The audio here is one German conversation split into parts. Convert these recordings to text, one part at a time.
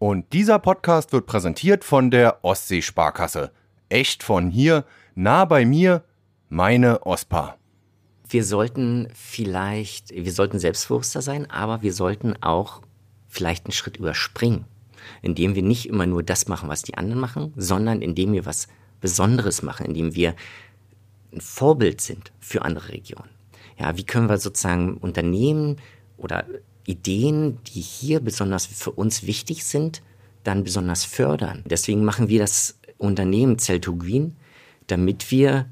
Und dieser Podcast wird präsentiert von der Ostseesparkasse. Echt von hier, nah bei mir, meine OSPA. Wir sollten vielleicht, wir sollten selbstbewusster sein, aber wir sollten auch vielleicht einen Schritt überspringen, indem wir nicht immer nur das machen, was die anderen machen, sondern indem wir was Besonderes machen, indem wir ein Vorbild sind für andere Regionen. Ja, wie können wir sozusagen Unternehmen oder Ideen, die hier besonders für uns wichtig sind, dann besonders fördern. Deswegen machen wir das Unternehmen Cell2 Green, damit wir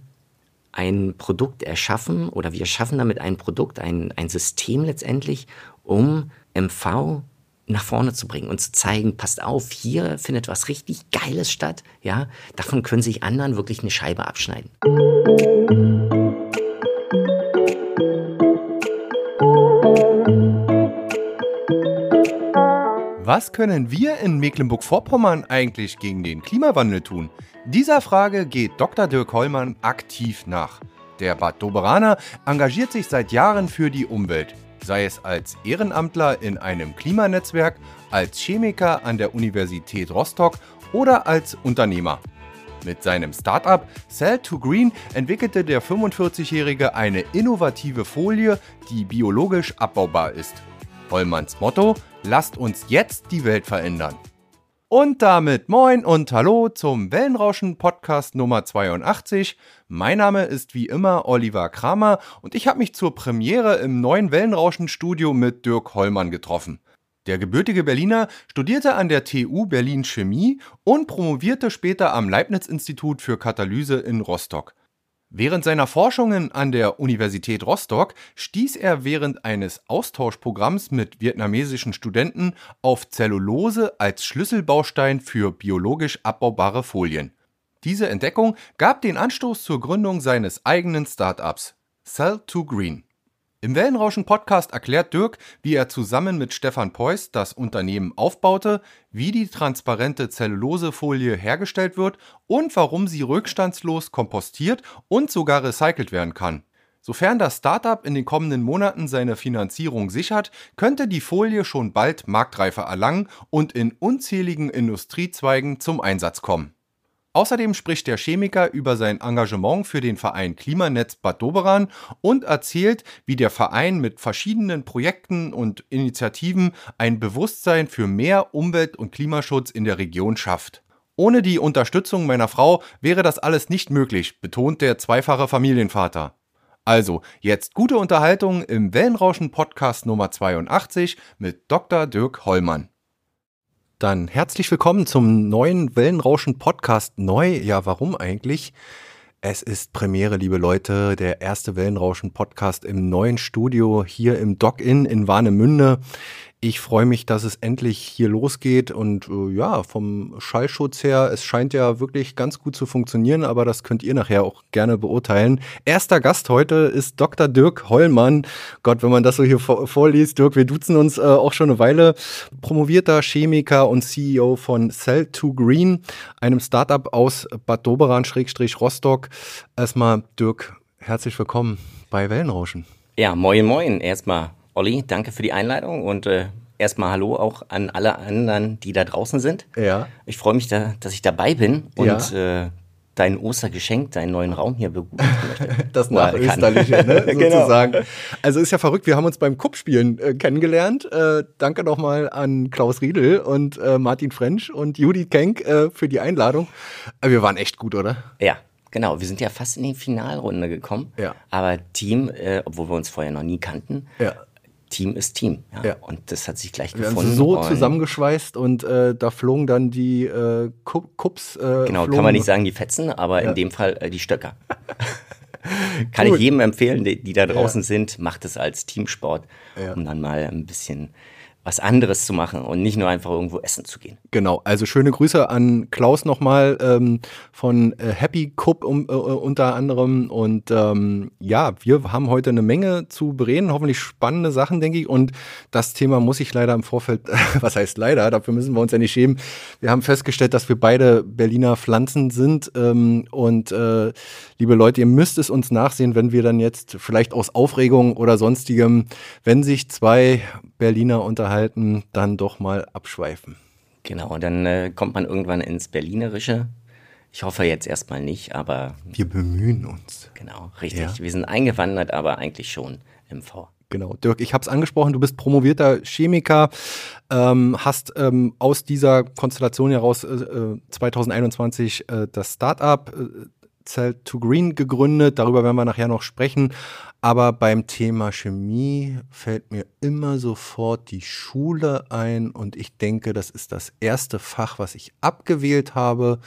ein Produkt erschaffen oder wir schaffen damit ein Produkt, ein, ein System letztendlich, um MV nach vorne zu bringen und zu zeigen, passt auf, hier findet was richtig Geiles statt, ja, davon können sich anderen wirklich eine Scheibe abschneiden. Was können wir in Mecklenburg-Vorpommern eigentlich gegen den Klimawandel tun? Dieser Frage geht Dr. Dirk Hollmann aktiv nach. Der Bad Doberaner engagiert sich seit Jahren für die Umwelt, sei es als Ehrenamtler in einem Klimanetzwerk, als Chemiker an der Universität Rostock oder als Unternehmer. Mit seinem Startup Cell2Green entwickelte der 45-Jährige eine innovative Folie, die biologisch abbaubar ist. Hollmanns Motto: Lasst uns jetzt die Welt verändern. Und damit moin und hallo zum Wellenrauschen Podcast Nummer 82. Mein Name ist wie immer Oliver Kramer und ich habe mich zur Premiere im neuen Wellenrauschen Studio mit Dirk Hollmann getroffen. Der gebürtige Berliner studierte an der TU Berlin Chemie und promovierte später am Leibniz Institut für Katalyse in Rostock. Während seiner Forschungen an der Universität Rostock stieß er während eines Austauschprogramms mit vietnamesischen Studenten auf Zellulose als Schlüsselbaustein für biologisch abbaubare Folien. Diese Entdeckung gab den Anstoß zur Gründung seines eigenen Startups Cell2Green. Im Wellenrauschen-Podcast erklärt Dirk, wie er zusammen mit Stefan Peuß das Unternehmen aufbaute, wie die transparente Zellulosefolie hergestellt wird und warum sie rückstandslos kompostiert und sogar recycelt werden kann. Sofern das Startup in den kommenden Monaten seine Finanzierung sichert, könnte die Folie schon bald Marktreife erlangen und in unzähligen Industriezweigen zum Einsatz kommen. Außerdem spricht der Chemiker über sein Engagement für den Verein Klimanetz Bad Doberan und erzählt, wie der Verein mit verschiedenen Projekten und Initiativen ein Bewusstsein für mehr Umwelt- und Klimaschutz in der Region schafft. Ohne die Unterstützung meiner Frau wäre das alles nicht möglich, betont der zweifache Familienvater. Also, jetzt gute Unterhaltung im Wellenrauschen Podcast Nummer 82 mit Dr. Dirk Hollmann. Dann herzlich willkommen zum neuen Wellenrauschen Podcast. Neu, ja, warum eigentlich? Es ist Premiere, liebe Leute, der erste Wellenrauschen Podcast im neuen Studio hier im Dock-In in Warnemünde. Ich freue mich, dass es endlich hier losgeht und äh, ja, vom Schallschutz her, es scheint ja wirklich ganz gut zu funktionieren, aber das könnt ihr nachher auch gerne beurteilen. Erster Gast heute ist Dr. Dirk Hollmann. Gott, wenn man das so hier vor vorliest, Dirk, wir duzen uns äh, auch schon eine Weile. Promovierter Chemiker und CEO von Cell2Green, einem Startup aus Bad Doberan-Rostock. Erstmal, Dirk, herzlich willkommen bei Wellenrauschen. Ja, moin, moin. Erstmal Olli, danke für die Einleitung und äh, erstmal Hallo auch an alle anderen, die da draußen sind. Ja. Ich freue mich, da, dass ich dabei bin und ja. äh, dein Ostergeschenk, deinen neuen Raum hier begutachten möchte. Das Nachösterliche, ne, sozusagen. genau. Also ist ja verrückt, wir haben uns beim Kuppspielen äh, kennengelernt. Äh, danke nochmal an Klaus Riedel und äh, Martin French und Judith Kenk äh, für die Einladung. Äh, wir waren echt gut, oder? Ja, Genau, wir sind ja fast in die Finalrunde gekommen. Ja. Aber Team, äh, obwohl wir uns vorher noch nie kannten, ja. Team ist Team. Ja. ja. Und das hat sich gleich wir gefunden. Haben so zusammengeschweißt und äh, da flogen dann die äh, Kups. Äh, genau, flogen. kann man nicht sagen die Fetzen, aber ja. in dem Fall äh, die Stöcker. kann ich jedem empfehlen, die, die da draußen ja. sind, macht es als Teamsport, um dann mal ein bisschen was anderes zu machen und nicht nur einfach irgendwo essen zu gehen. Genau, also schöne Grüße an Klaus nochmal ähm, von äh, Happy Cup um, äh, unter anderem. Und ähm, ja, wir haben heute eine Menge zu bereden, hoffentlich spannende Sachen, denke ich. Und das Thema muss ich leider im Vorfeld, was heißt leider, dafür müssen wir uns ja nicht schämen. Wir haben festgestellt, dass wir beide Berliner Pflanzen sind. Ähm, und äh, liebe Leute, ihr müsst es uns nachsehen, wenn wir dann jetzt vielleicht aus Aufregung oder sonstigem, wenn sich zwei Berliner unterhalten, dann doch mal abschweifen. Genau, und dann äh, kommt man irgendwann ins Berlinerische. Ich hoffe jetzt erstmal nicht, aber. Wir bemühen uns. Genau, richtig. Ja. Wir sind eingewandert, aber eigentlich schon im V. Genau, Dirk, ich habe es angesprochen, du bist promovierter Chemiker, ähm, hast ähm, aus dieser Konstellation heraus äh, 2021 äh, das Startup äh, Cell to Green gegründet. Darüber werden wir nachher noch sprechen. Aber beim Thema Chemie fällt mir immer sofort die Schule ein und ich denke, das ist das erste Fach, was ich abgewählt habe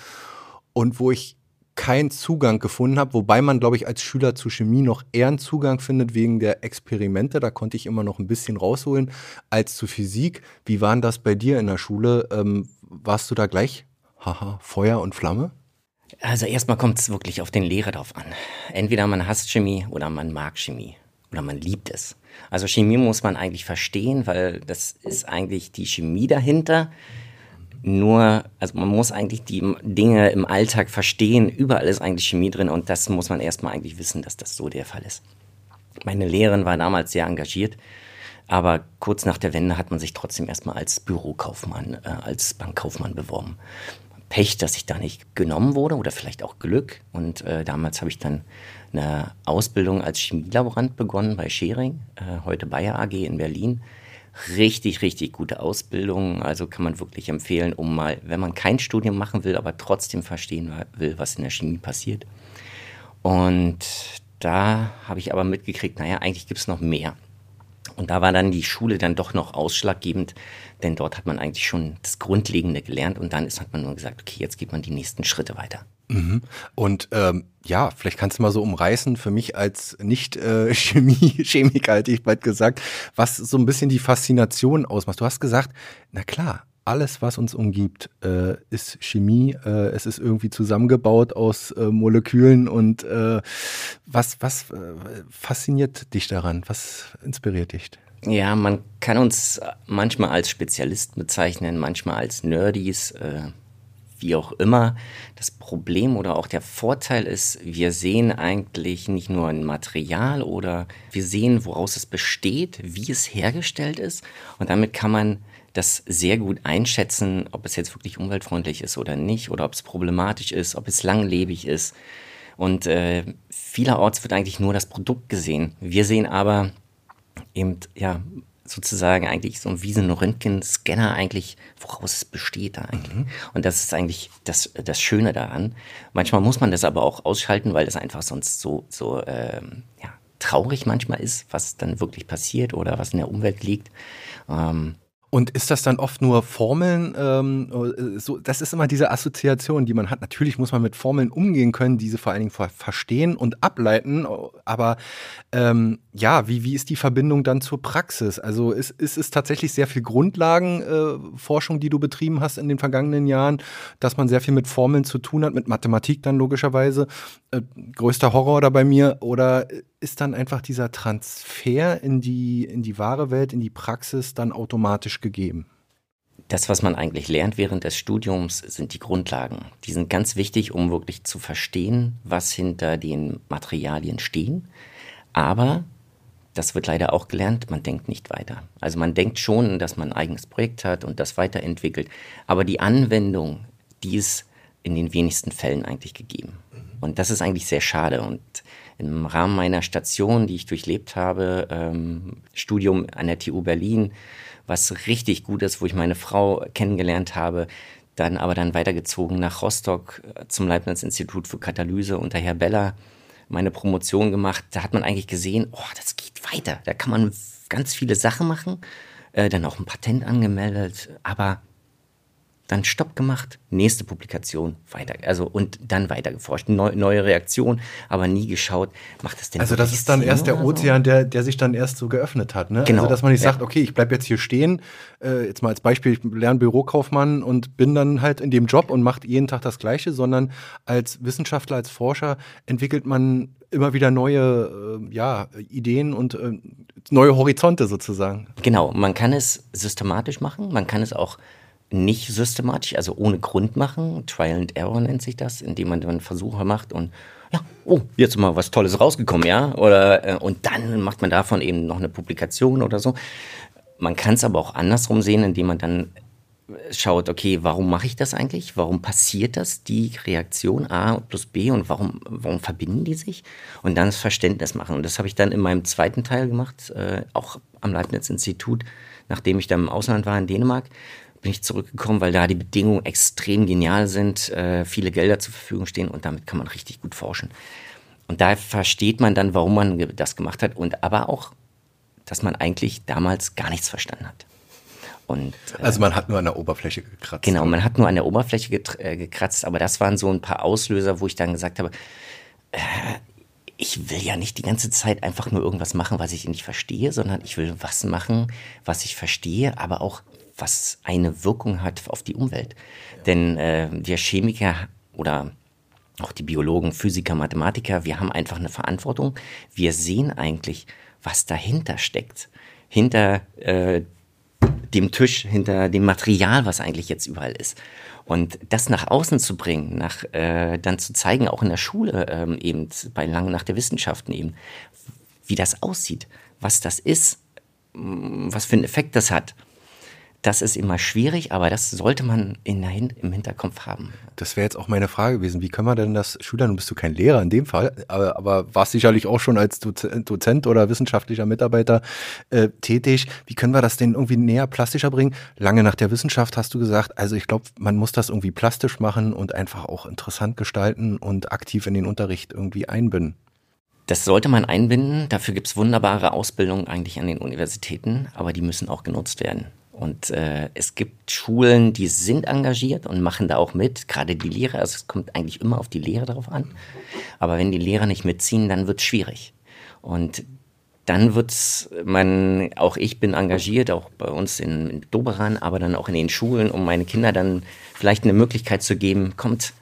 und wo ich keinen Zugang gefunden habe, wobei man, glaube ich, als Schüler zu Chemie noch eher einen Zugang findet wegen der Experimente. Da konnte ich immer noch ein bisschen rausholen als zu Physik. Wie waren das bei dir in der Schule? Ähm, warst du da gleich, haha, Feuer und Flamme? Also erstmal kommt es wirklich auf den Lehrer drauf an. Entweder man hasst Chemie oder man mag Chemie oder man liebt es. Also Chemie muss man eigentlich verstehen, weil das ist eigentlich die Chemie dahinter. Nur, also man muss eigentlich die Dinge im Alltag verstehen. Überall ist eigentlich Chemie drin und das muss man erstmal eigentlich wissen, dass das so der Fall ist. Meine Lehrerin war damals sehr engagiert, aber kurz nach der Wende hat man sich trotzdem erstmal als Bürokaufmann, äh, als Bankkaufmann beworben. Pech, dass ich da nicht genommen wurde oder vielleicht auch Glück. Und äh, damals habe ich dann eine Ausbildung als Chemielaborant begonnen bei Schering, äh, heute Bayer AG in Berlin. Richtig, richtig gute Ausbildung. Also kann man wirklich empfehlen, um mal, wenn man kein Studium machen will, aber trotzdem verstehen will, was in der Chemie passiert. Und da habe ich aber mitgekriegt, naja, eigentlich gibt es noch mehr. Und da war dann die Schule dann doch noch ausschlaggebend, denn dort hat man eigentlich schon das Grundlegende gelernt und dann ist, hat man nur gesagt, okay, jetzt geht man die nächsten Schritte weiter. Mhm. Und ähm, ja, vielleicht kannst du mal so umreißen, für mich als Nicht-Chemie-Chemiker äh, hätte ich bald gesagt, was so ein bisschen die Faszination ausmacht. Du hast gesagt, na klar, alles, was uns umgibt, äh, ist Chemie. Äh, es ist irgendwie zusammengebaut aus äh, Molekülen. Und äh, was, was äh, fasziniert dich daran? Was inspiriert dich? Ja, man kann uns manchmal als Spezialisten bezeichnen, manchmal als Nerdies, äh, wie auch immer. Das Problem oder auch der Vorteil ist, wir sehen eigentlich nicht nur ein Material oder wir sehen, woraus es besteht, wie es hergestellt ist. Und damit kann man das sehr gut einschätzen, ob es jetzt wirklich umweltfreundlich ist oder nicht, oder ob es problematisch ist, ob es langlebig ist. Und äh, vielerorts wird eigentlich nur das Produkt gesehen. Wir sehen aber eben, ja, sozusagen eigentlich so ein Röntgenscanner eigentlich, woraus es besteht da eigentlich. Mhm. Und das ist eigentlich das, das Schöne daran. Manchmal muss man das aber auch ausschalten, weil das einfach sonst so, so ähm, ja, traurig manchmal ist, was dann wirklich passiert oder was in der Umwelt liegt. Ähm, und ist das dann oft nur Formeln? Ähm, äh, so, das ist immer diese Assoziation, die man hat. Natürlich muss man mit Formeln umgehen können, diese vor allen Dingen verstehen und ableiten. Aber ähm, ja, wie, wie ist die Verbindung dann zur Praxis? Also ist, ist es tatsächlich sehr viel Grundlagenforschung, äh, die du betrieben hast in den vergangenen Jahren, dass man sehr viel mit Formeln zu tun hat, mit Mathematik dann logischerweise? Äh, größter Horror da bei mir? Oder ist dann einfach dieser Transfer in die, in die wahre Welt, in die Praxis dann automatisch gegeben? Das, was man eigentlich lernt während des Studiums, sind die Grundlagen. Die sind ganz wichtig, um wirklich zu verstehen, was hinter den Materialien stehen. Aber das wird leider auch gelernt, man denkt nicht weiter. Also man denkt schon, dass man ein eigenes Projekt hat und das weiterentwickelt. Aber die Anwendung, die ist in den wenigsten Fällen eigentlich gegeben. Und das ist eigentlich sehr schade. Und im Rahmen meiner Station, die ich durchlebt habe, ähm, Studium an der TU Berlin, was richtig gut ist, wo ich meine Frau kennengelernt habe, dann aber dann weitergezogen nach Rostock äh, zum Leibniz-Institut für Katalyse unter Herr Beller, meine Promotion gemacht. Da hat man eigentlich gesehen, oh, das geht weiter. Da kann man ganz viele Sachen machen, äh, dann auch ein Patent angemeldet, aber dann Stopp gemacht, nächste Publikation, weiter, also und dann weiter geforscht, Neu, neue Reaktion, aber nie geschaut, macht das denn Also das ist dann erst der Ozean, der, der sich dann erst so geöffnet hat, ne? Genau. Also dass man nicht ja. sagt, okay, ich bleibe jetzt hier stehen, äh, jetzt mal als Beispiel, ich lerne Bürokaufmann und bin dann halt in dem Job und mache jeden Tag das Gleiche, sondern als Wissenschaftler, als Forscher entwickelt man immer wieder neue äh, ja, Ideen und äh, neue Horizonte sozusagen. Genau, man kann es systematisch machen, man kann es auch nicht systematisch, also ohne Grund machen. Trial and Error nennt sich das, indem man dann Versuche macht und ja, oh, jetzt mal was Tolles rausgekommen, ja, oder äh, und dann macht man davon eben noch eine Publikation oder so. Man kann es aber auch andersrum sehen, indem man dann schaut, okay, warum mache ich das eigentlich? Warum passiert das, die Reaktion A plus B und warum, warum verbinden die sich? Und dann das Verständnis machen. Und das habe ich dann in meinem zweiten Teil gemacht, äh, auch am Leibniz-Institut, nachdem ich dann im Ausland war in Dänemark bin ich zurückgekommen, weil da die Bedingungen extrem genial sind, äh, viele Gelder zur Verfügung stehen und damit kann man richtig gut forschen. Und da versteht man dann, warum man das gemacht hat und aber auch, dass man eigentlich damals gar nichts verstanden hat. Und, äh, also man hat nur an der Oberfläche gekratzt. Genau, man hat nur an der Oberfläche äh, gekratzt, aber das waren so ein paar Auslöser, wo ich dann gesagt habe, äh, ich will ja nicht die ganze Zeit einfach nur irgendwas machen, was ich nicht verstehe, sondern ich will was machen, was ich verstehe, aber auch was eine Wirkung hat auf die Umwelt. Ja. Denn äh, wir Chemiker oder auch die Biologen, Physiker, Mathematiker, wir haben einfach eine Verantwortung. Wir sehen eigentlich, was dahinter steckt. Hinter äh, dem Tisch, hinter dem Material, was eigentlich jetzt überall ist. Und das nach außen zu bringen, nach, äh, dann zu zeigen, auch in der Schule ähm, eben, bei Lange nach der Wissenschaften eben, wie das aussieht, was das ist, was für einen Effekt das hat. Das ist immer schwierig, aber das sollte man in im Hinterkopf haben. Das wäre jetzt auch meine Frage gewesen. Wie können wir denn das Schülern, du bist du kein Lehrer in dem Fall, aber, aber warst sicherlich auch schon als Dozent oder wissenschaftlicher Mitarbeiter äh, tätig. Wie können wir das denen irgendwie näher plastischer bringen? Lange nach der Wissenschaft hast du gesagt, also ich glaube, man muss das irgendwie plastisch machen und einfach auch interessant gestalten und aktiv in den Unterricht irgendwie einbinden. Das sollte man einbinden. Dafür gibt es wunderbare Ausbildungen eigentlich an den Universitäten, aber die müssen auch genutzt werden. Und äh, es gibt Schulen, die sind engagiert und machen da auch mit, gerade die Lehrer. Also es kommt eigentlich immer auf die Lehrer drauf an. Aber wenn die Lehrer nicht mitziehen, dann wird es schwierig. Und dann wird's man, auch ich bin engagiert, auch bei uns in, in Doberan, aber dann auch in den Schulen, um meine Kinder dann vielleicht eine Möglichkeit zu geben, kommt,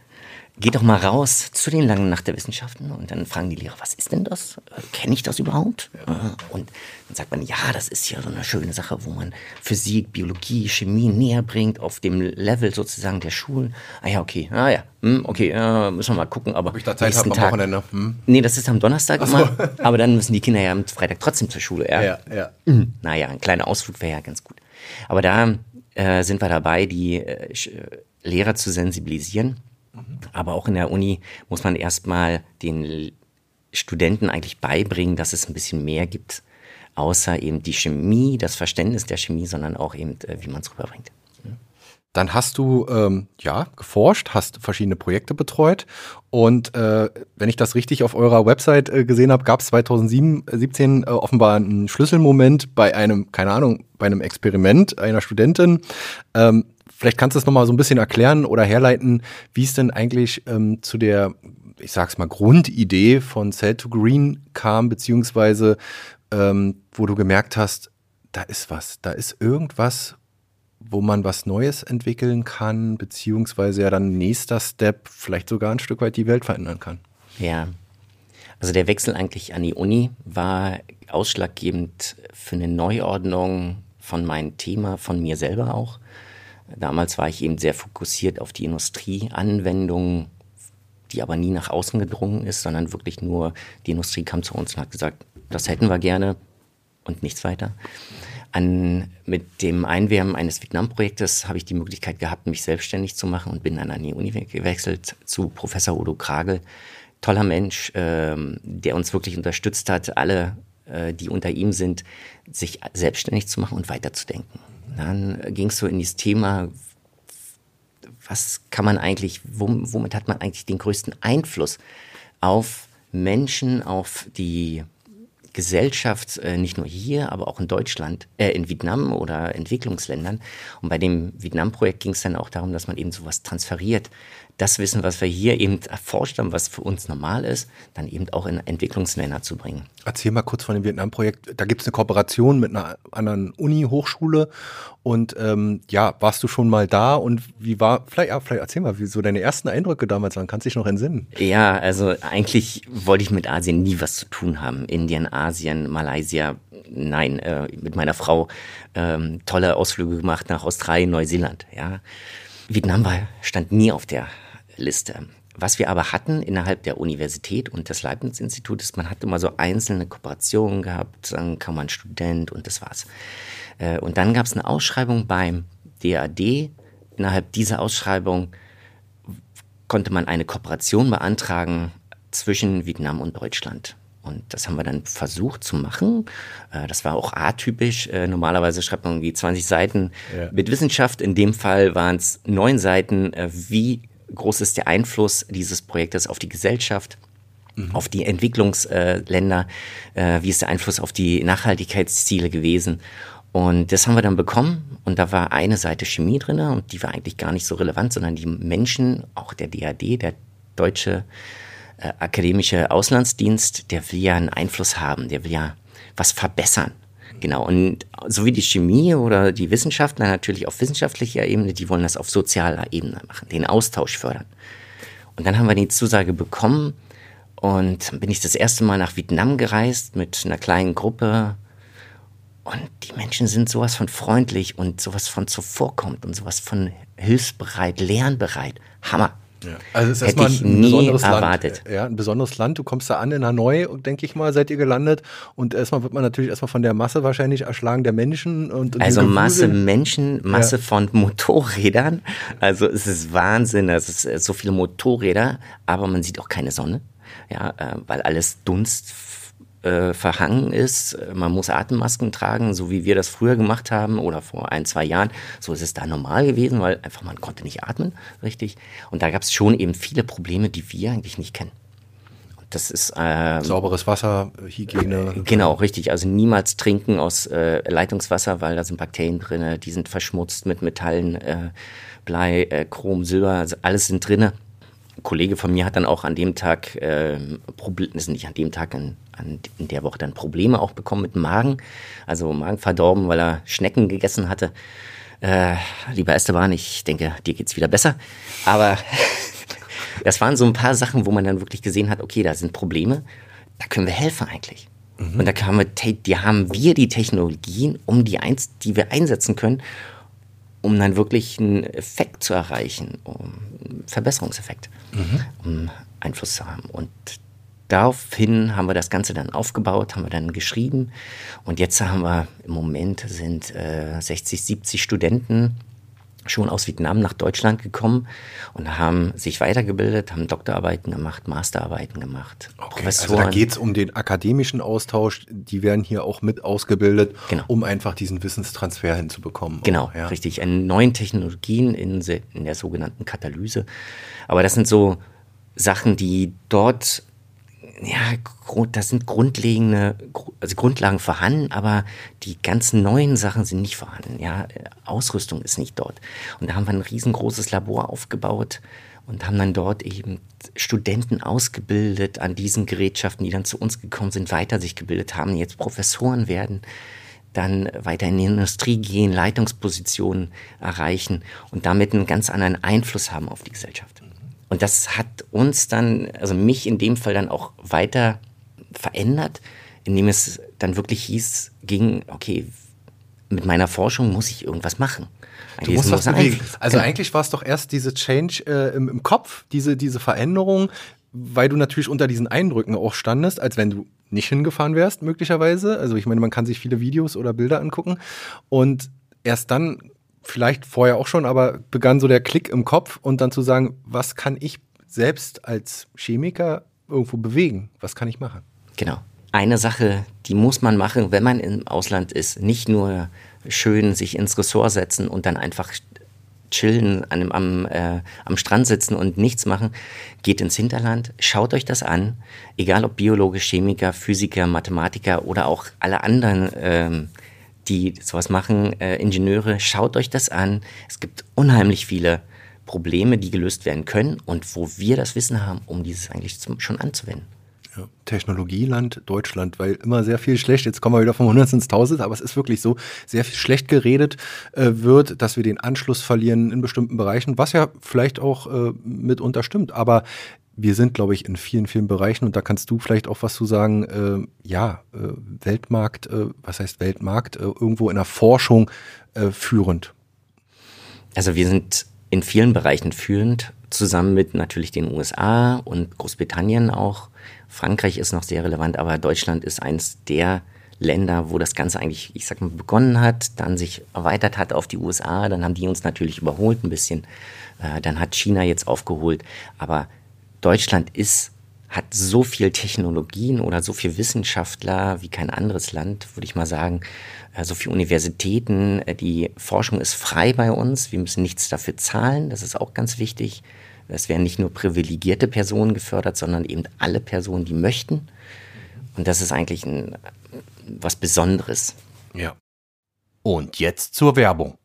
Geh doch mal raus zu den langen Nacht der Wissenschaften und dann fragen die Lehrer, was ist denn das? Äh, Kenne ich das überhaupt? Ja. Äh, und dann sagt man, ja, das ist ja so eine schöne Sache, wo man Physik, Biologie, Chemie näher bringt auf dem Level sozusagen der Schulen. Ah ja, okay, ah ja, hm, okay, äh, müssen wir mal gucken. Aber Ob ich da Zeit habe am Tag, Wochenende? Hm? Nee, das ist am Donnerstag so. immer. Aber dann müssen die Kinder ja am Freitag trotzdem zur Schule. Ja, ja. ja. Mhm. Naja, ein kleiner Ausflug wäre ja ganz gut. Aber da äh, sind wir dabei, die äh, Lehrer zu sensibilisieren aber auch in der Uni muss man erstmal den Studenten eigentlich beibringen, dass es ein bisschen mehr gibt, außer eben die Chemie, das Verständnis der Chemie, sondern auch eben, äh, wie man es rüberbringt. Dann hast du ähm, ja geforscht, hast verschiedene Projekte betreut und äh, wenn ich das richtig auf eurer Website äh, gesehen habe, gab es 2017 äh, offenbar einen Schlüsselmoment bei einem, keine Ahnung, bei einem Experiment einer Studentin. Ähm, Vielleicht kannst du es nochmal so ein bisschen erklären oder herleiten, wie es denn eigentlich ähm, zu der, ich sag's mal, Grundidee von Cell to Green kam, beziehungsweise ähm, wo du gemerkt hast, da ist was, da ist irgendwas, wo man was Neues entwickeln kann, beziehungsweise ja dann nächster Step vielleicht sogar ein Stück weit die Welt verändern kann. Ja. Also der Wechsel eigentlich an die Uni war ausschlaggebend für eine Neuordnung von meinem Thema, von mir selber auch. Damals war ich eben sehr fokussiert auf die Industrieanwendung, die aber nie nach außen gedrungen ist, sondern wirklich nur die Industrie kam zu uns und hat gesagt, das hätten wir gerne und nichts weiter. An, mit dem Einwärmen eines Vietnam-Projektes habe ich die Möglichkeit gehabt, mich selbstständig zu machen und bin dann an die Uni gewechselt zu Professor Udo Kragel. Toller Mensch, ähm, der uns wirklich unterstützt hat, alle, äh, die unter ihm sind, sich selbstständig zu machen und weiterzudenken. Dann ging es so in dieses Thema, was kann man eigentlich, womit hat man eigentlich den größten Einfluss auf Menschen, auf die Gesellschaft, äh, nicht nur hier, aber auch in Deutschland, äh, in Vietnam oder Entwicklungsländern. Und bei dem Vietnam-Projekt ging es dann auch darum, dass man eben sowas transferiert das Wissen, was wir hier eben erforscht haben, was für uns normal ist, dann eben auch in Entwicklungsländer zu bringen. Erzähl mal kurz von dem Vietnam-Projekt. Da gibt es eine Kooperation mit einer anderen Uni-Hochschule. Und ähm, ja, warst du schon mal da und wie war, vielleicht, ja, vielleicht erzähl mal, wie so deine ersten Eindrücke damals waren. Kannst du dich noch entsinnen? Ja, also eigentlich wollte ich mit Asien nie was zu tun haben. Indien, Asien, Malaysia, nein, äh, mit meiner Frau ähm, tolle Ausflüge gemacht nach Australien, Neuseeland, ja. Vietnam war, stand nie auf der Liste. Was wir aber hatten innerhalb der Universität und des Leibniz-Institutes, man hatte immer so einzelne Kooperationen gehabt, dann kam man Student und das war's. Äh, und dann gab es eine Ausschreibung beim DAD innerhalb dieser Ausschreibung konnte man eine Kooperation beantragen zwischen Vietnam und Deutschland. Und das haben wir dann versucht zu machen. Äh, das war auch atypisch. Äh, normalerweise schreibt man irgendwie 20 Seiten ja. mit Wissenschaft. In dem Fall waren es neun Seiten. Wie groß ist der Einfluss dieses Projektes auf die Gesellschaft? Mhm. auf die Entwicklungsländer, wie ist der Einfluss auf die Nachhaltigkeitsziele gewesen. Und das haben wir dann bekommen und da war eine Seite Chemie drin und die war eigentlich gar nicht so relevant, sondern die Menschen, auch der DAD, der Deutsche äh, Akademische Auslandsdienst, der will ja einen Einfluss haben, der will ja was verbessern. Genau, und so wie die Chemie oder die Wissenschaftler natürlich auf wissenschaftlicher Ebene, die wollen das auf sozialer Ebene machen, den Austausch fördern. Und dann haben wir die Zusage bekommen und bin ich das erste Mal nach Vietnam gereist mit einer kleinen Gruppe und die Menschen sind sowas von freundlich und sowas von zuvorkommt und sowas von hilfsbereit, lernbereit. Hammer. Ja. Also es ist Hätte ich ein nie erwartet. Land. Ja, ein besonderes Land. Du kommst da an in Hanoi, denke ich mal, seid ihr gelandet. Und erstmal wird man natürlich erstmal von der Masse wahrscheinlich erschlagen der Menschen. Und, also Masse Menschen, Masse ja. von Motorrädern. Also es ist Wahnsinn. Es ist so viele Motorräder, aber man sieht auch keine Sonne. Ja, äh, weil alles Dunst äh, verhangen ist. Man muss Atemmasken tragen, so wie wir das früher gemacht haben oder vor ein, zwei Jahren. So ist es da normal gewesen, weil einfach man konnte nicht atmen, richtig. Und da gab es schon eben viele Probleme, die wir eigentlich nicht kennen. Das ist ähm, sauberes Wasser, Hygiene. Genau, richtig. Also niemals trinken aus äh, Leitungswasser, weil da sind Bakterien drin, die sind verschmutzt mit Metallen, äh, Blei, äh, Chrom, Silber, also alles sind drinne. Ein Kollege von mir hat dann auch an dem Tag, äh, Probleme, nicht an dem Tag, an, an, in der Woche dann Probleme auch bekommen mit dem Magen. Also Magen verdorben, weil er Schnecken gegessen hatte. Äh, lieber Esteban, ich denke, dir geht's wieder besser. Aber das waren so ein paar Sachen, wo man dann wirklich gesehen hat, okay, da sind Probleme, da können wir helfen eigentlich. Mhm. Und da haben wir, die haben wir die Technologien, um die eins, die wir einsetzen können, um dann wirklich einen Effekt zu erreichen, um einen Verbesserungseffekt, mhm. um Einfluss zu haben. Und daraufhin haben wir das Ganze dann aufgebaut, haben wir dann geschrieben. Und jetzt haben wir im Moment sind äh, 60, 70 Studenten schon aus Vietnam nach Deutschland gekommen und haben sich weitergebildet, haben Doktorarbeiten gemacht, Masterarbeiten gemacht. Okay, also da geht es um den akademischen Austausch, die werden hier auch mit ausgebildet, genau. um einfach diesen Wissenstransfer hinzubekommen. Genau, auch, ja. richtig. In neuen Technologien in, in der sogenannten Katalyse. Aber das sind so Sachen, die dort ja, das sind grundlegende, also Grundlagen vorhanden, aber die ganzen neuen Sachen sind nicht vorhanden. Ja, Ausrüstung ist nicht dort. Und da haben wir ein riesengroßes Labor aufgebaut und haben dann dort eben Studenten ausgebildet an diesen Gerätschaften, die dann zu uns gekommen sind, weiter sich gebildet haben, jetzt Professoren werden, dann weiter in die Industrie gehen, Leitungspositionen erreichen und damit einen ganz anderen Einfluss haben auf die Gesellschaft. Und das hat uns dann, also mich in dem Fall dann auch weiter verändert, indem es dann wirklich hieß, ging, okay, mit meiner Forschung muss ich irgendwas machen. Du musst was bewegen. Also genau. eigentlich war es doch erst diese Change äh, im, im, Kopf, diese, diese Veränderung, weil du natürlich unter diesen Eindrücken auch standest, als wenn du nicht hingefahren wärst, möglicherweise. Also ich meine, man kann sich viele Videos oder Bilder angucken. Und erst dann vielleicht vorher auch schon, aber begann so der Klick im Kopf und dann zu sagen, was kann ich selbst als Chemiker irgendwo bewegen? Was kann ich machen? Genau. Eine Sache, die muss man machen, wenn man im Ausland ist. Nicht nur schön sich ins Ressort setzen und dann einfach chillen, am, äh, am Strand sitzen und nichts machen. Geht ins Hinterland, schaut euch das an. Egal ob Biologe, Chemiker, Physiker, Mathematiker oder auch alle anderen ähm, die sowas machen, äh, Ingenieure, schaut euch das an. Es gibt unheimlich viele Probleme, die gelöst werden können und wo wir das Wissen haben, um dieses eigentlich zum, schon anzuwenden. Technologieland Deutschland, weil immer sehr viel schlecht, jetzt kommen wir wieder vom 100 ins 1000, aber es ist wirklich so, sehr viel schlecht geredet äh, wird, dass wir den Anschluss verlieren in bestimmten Bereichen, was ja vielleicht auch äh, mitunter stimmt, aber wir sind, glaube ich, in vielen, vielen Bereichen und da kannst du vielleicht auch was zu sagen, äh, ja, äh, Weltmarkt, äh, was heißt Weltmarkt, äh, irgendwo in der Forschung führend. Also wir sind in vielen Bereichen führend, zusammen mit natürlich den USA und Großbritannien auch. Frankreich ist noch sehr relevant, aber Deutschland ist eins der Länder, wo das Ganze eigentlich, ich sag mal, begonnen hat, dann sich erweitert hat auf die USA, dann haben die uns natürlich überholt ein bisschen, äh, dann hat China jetzt aufgeholt, aber Deutschland ist hat so viel Technologien oder so viel Wissenschaftler wie kein anderes Land, würde ich mal sagen, äh, so viele Universitäten. Äh, die Forschung ist frei bei uns. Wir müssen nichts dafür zahlen. Das ist auch ganz wichtig. Es werden nicht nur privilegierte Personen gefördert, sondern eben alle Personen, die möchten. Und das ist eigentlich ein, was Besonderes. Ja. Und jetzt zur Werbung.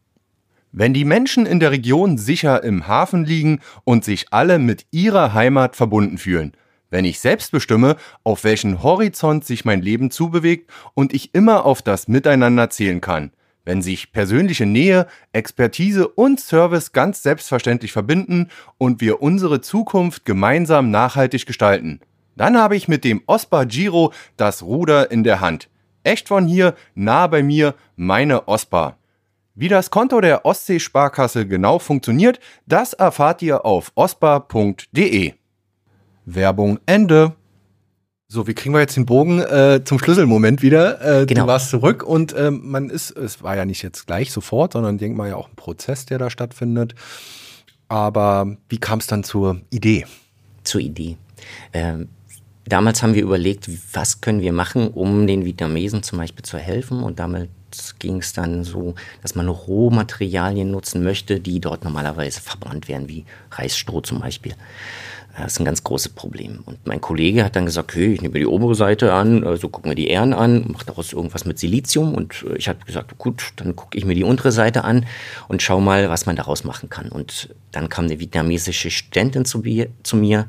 Wenn die Menschen in der Region sicher im Hafen liegen und sich alle mit ihrer Heimat verbunden fühlen, wenn ich selbst bestimme, auf welchen Horizont sich mein Leben zubewegt und ich immer auf das Miteinander zählen kann, wenn sich persönliche Nähe, Expertise und Service ganz selbstverständlich verbinden und wir unsere Zukunft gemeinsam nachhaltig gestalten, dann habe ich mit dem Ospa Giro das Ruder in der Hand. Echt von hier, nah bei mir, meine Ospa. Wie das Konto der Ostsee-Sparkasse genau funktioniert, das erfahrt ihr auf ospa.de. Werbung Ende. So, wie kriegen wir jetzt den Bogen äh, zum Schlüsselmoment wieder? Äh, genau. Du warst zurück und äh, man ist, es war ja nicht jetzt gleich sofort, sondern denkt mal ja auch ein Prozess, der da stattfindet. Aber wie kam es dann zur Idee? Zur Idee. Ähm, damals haben wir überlegt, was können wir machen, um den Vietnamesen zum Beispiel zu helfen. Und damit ging es dann so, dass man Rohmaterialien nutzen möchte, die dort normalerweise verbrannt werden, wie Reisstroh zum Beispiel. Das ist ein ganz großes Problem. Und mein Kollege hat dann gesagt, okay, ich nehme die obere Seite an, so also gucken wir die Ähren an, mache daraus irgendwas mit Silizium. Und ich habe gesagt, gut, dann gucke ich mir die untere Seite an und schau mal, was man daraus machen kann. Und dann kam eine vietnamesische Studentin zu, zu mir,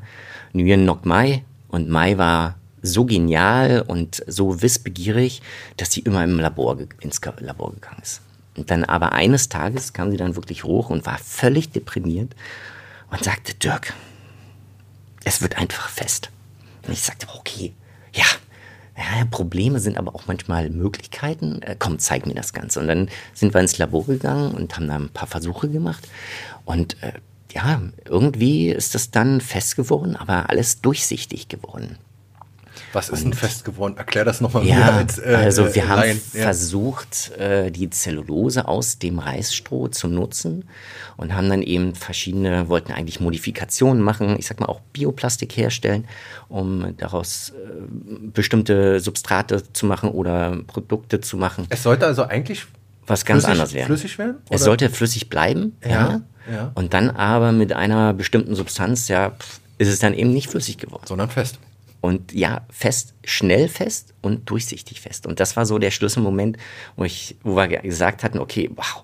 Nguyen Ngoc Mai, und Mai war so genial und so wissbegierig, dass sie immer im Labor, ins Labor gegangen ist. Und dann aber eines Tages kam sie dann wirklich hoch und war völlig deprimiert und sagte, Dirk, es wird einfach fest. Und ich sagte, okay, ja, ja, Probleme sind aber auch manchmal Möglichkeiten. Äh, komm, zeig mir das Ganze. Und dann sind wir ins Labor gegangen und haben da ein paar Versuche gemacht. Und äh, ja, irgendwie ist das dann fest geworden, aber alles durchsichtig geworden. Was ist und, ein fest geworden? Erklär das nochmal ja, mir als äh, Also wir haben Laien. versucht, äh, die Zellulose aus dem Reisstroh zu nutzen und haben dann eben verschiedene, wollten eigentlich Modifikationen machen, ich sag mal auch Bioplastik herstellen, um daraus äh, bestimmte Substrate zu machen oder Produkte zu machen. Es sollte also eigentlich was ganz flüssig, anderes werden. Flüssig werden? Oder? Es sollte flüssig bleiben, ja. ja. Ja. Und dann aber mit einer bestimmten Substanz, ja, ist es dann eben nicht flüssig geworden. Sondern fest. Und ja, fest, schnell fest und durchsichtig fest. Und das war so der Schlüsselmoment, wo, ich, wo wir gesagt hatten, okay, wow,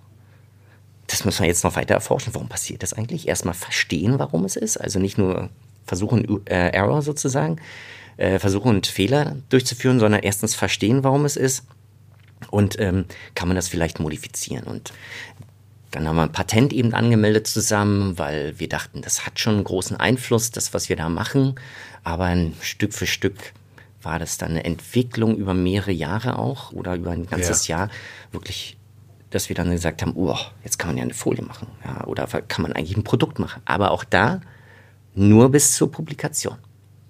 das müssen wir jetzt noch weiter erforschen. Warum passiert das eigentlich? Erstmal verstehen, warum es ist. Also nicht nur versuchen, äh, Error sozusagen, äh, versuchen und Fehler durchzuführen, sondern erstens verstehen, warum es ist. Und ähm, kann man das vielleicht modifizieren? Und dann haben wir ein Patent eben angemeldet zusammen, weil wir dachten, das hat schon einen großen Einfluss, das, was wir da machen. Aber ein Stück für Stück war das dann eine Entwicklung über mehrere Jahre auch oder über ein ganzes ja. Jahr wirklich, dass wir dann gesagt haben, oh, jetzt kann man ja eine Folie machen. Ja, oder kann man eigentlich ein Produkt machen. Aber auch da nur bis zur Publikation.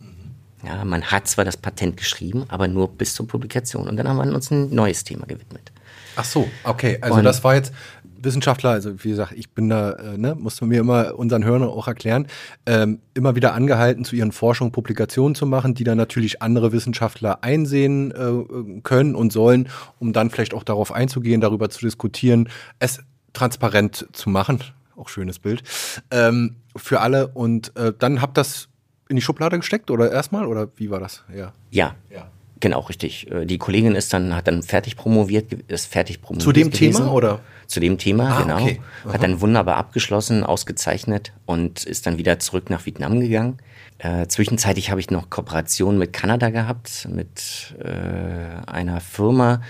Mhm. Ja, man hat zwar das Patent geschrieben, aber nur bis zur Publikation. Und dann haben wir uns ein neues Thema gewidmet. Ach so, okay. Also Und das war jetzt Wissenschaftler, also wie gesagt, ich bin da, äh, ne, musste mir immer unseren Hörern auch erklären, ähm, immer wieder angehalten, zu ihren Forschungen Publikationen zu machen, die dann natürlich andere Wissenschaftler einsehen äh, können und sollen, um dann vielleicht auch darauf einzugehen, darüber zu diskutieren, es transparent zu machen. Auch schönes Bild. Ähm, für alle. Und äh, dann habt das in die Schublade gesteckt oder erstmal? Oder wie war das? Ja. Ja. ja. Genau, richtig. Äh, die Kollegin ist dann, hat dann fertig promoviert, ist fertig promoviert. Zu dem gewesen. Thema oder? Zu dem Thema, ah, genau. Okay. Hat dann wunderbar abgeschlossen, ausgezeichnet und ist dann wieder zurück nach Vietnam gegangen. Äh, zwischenzeitlich habe ich noch Kooperation mit Kanada gehabt, mit äh, einer Firma.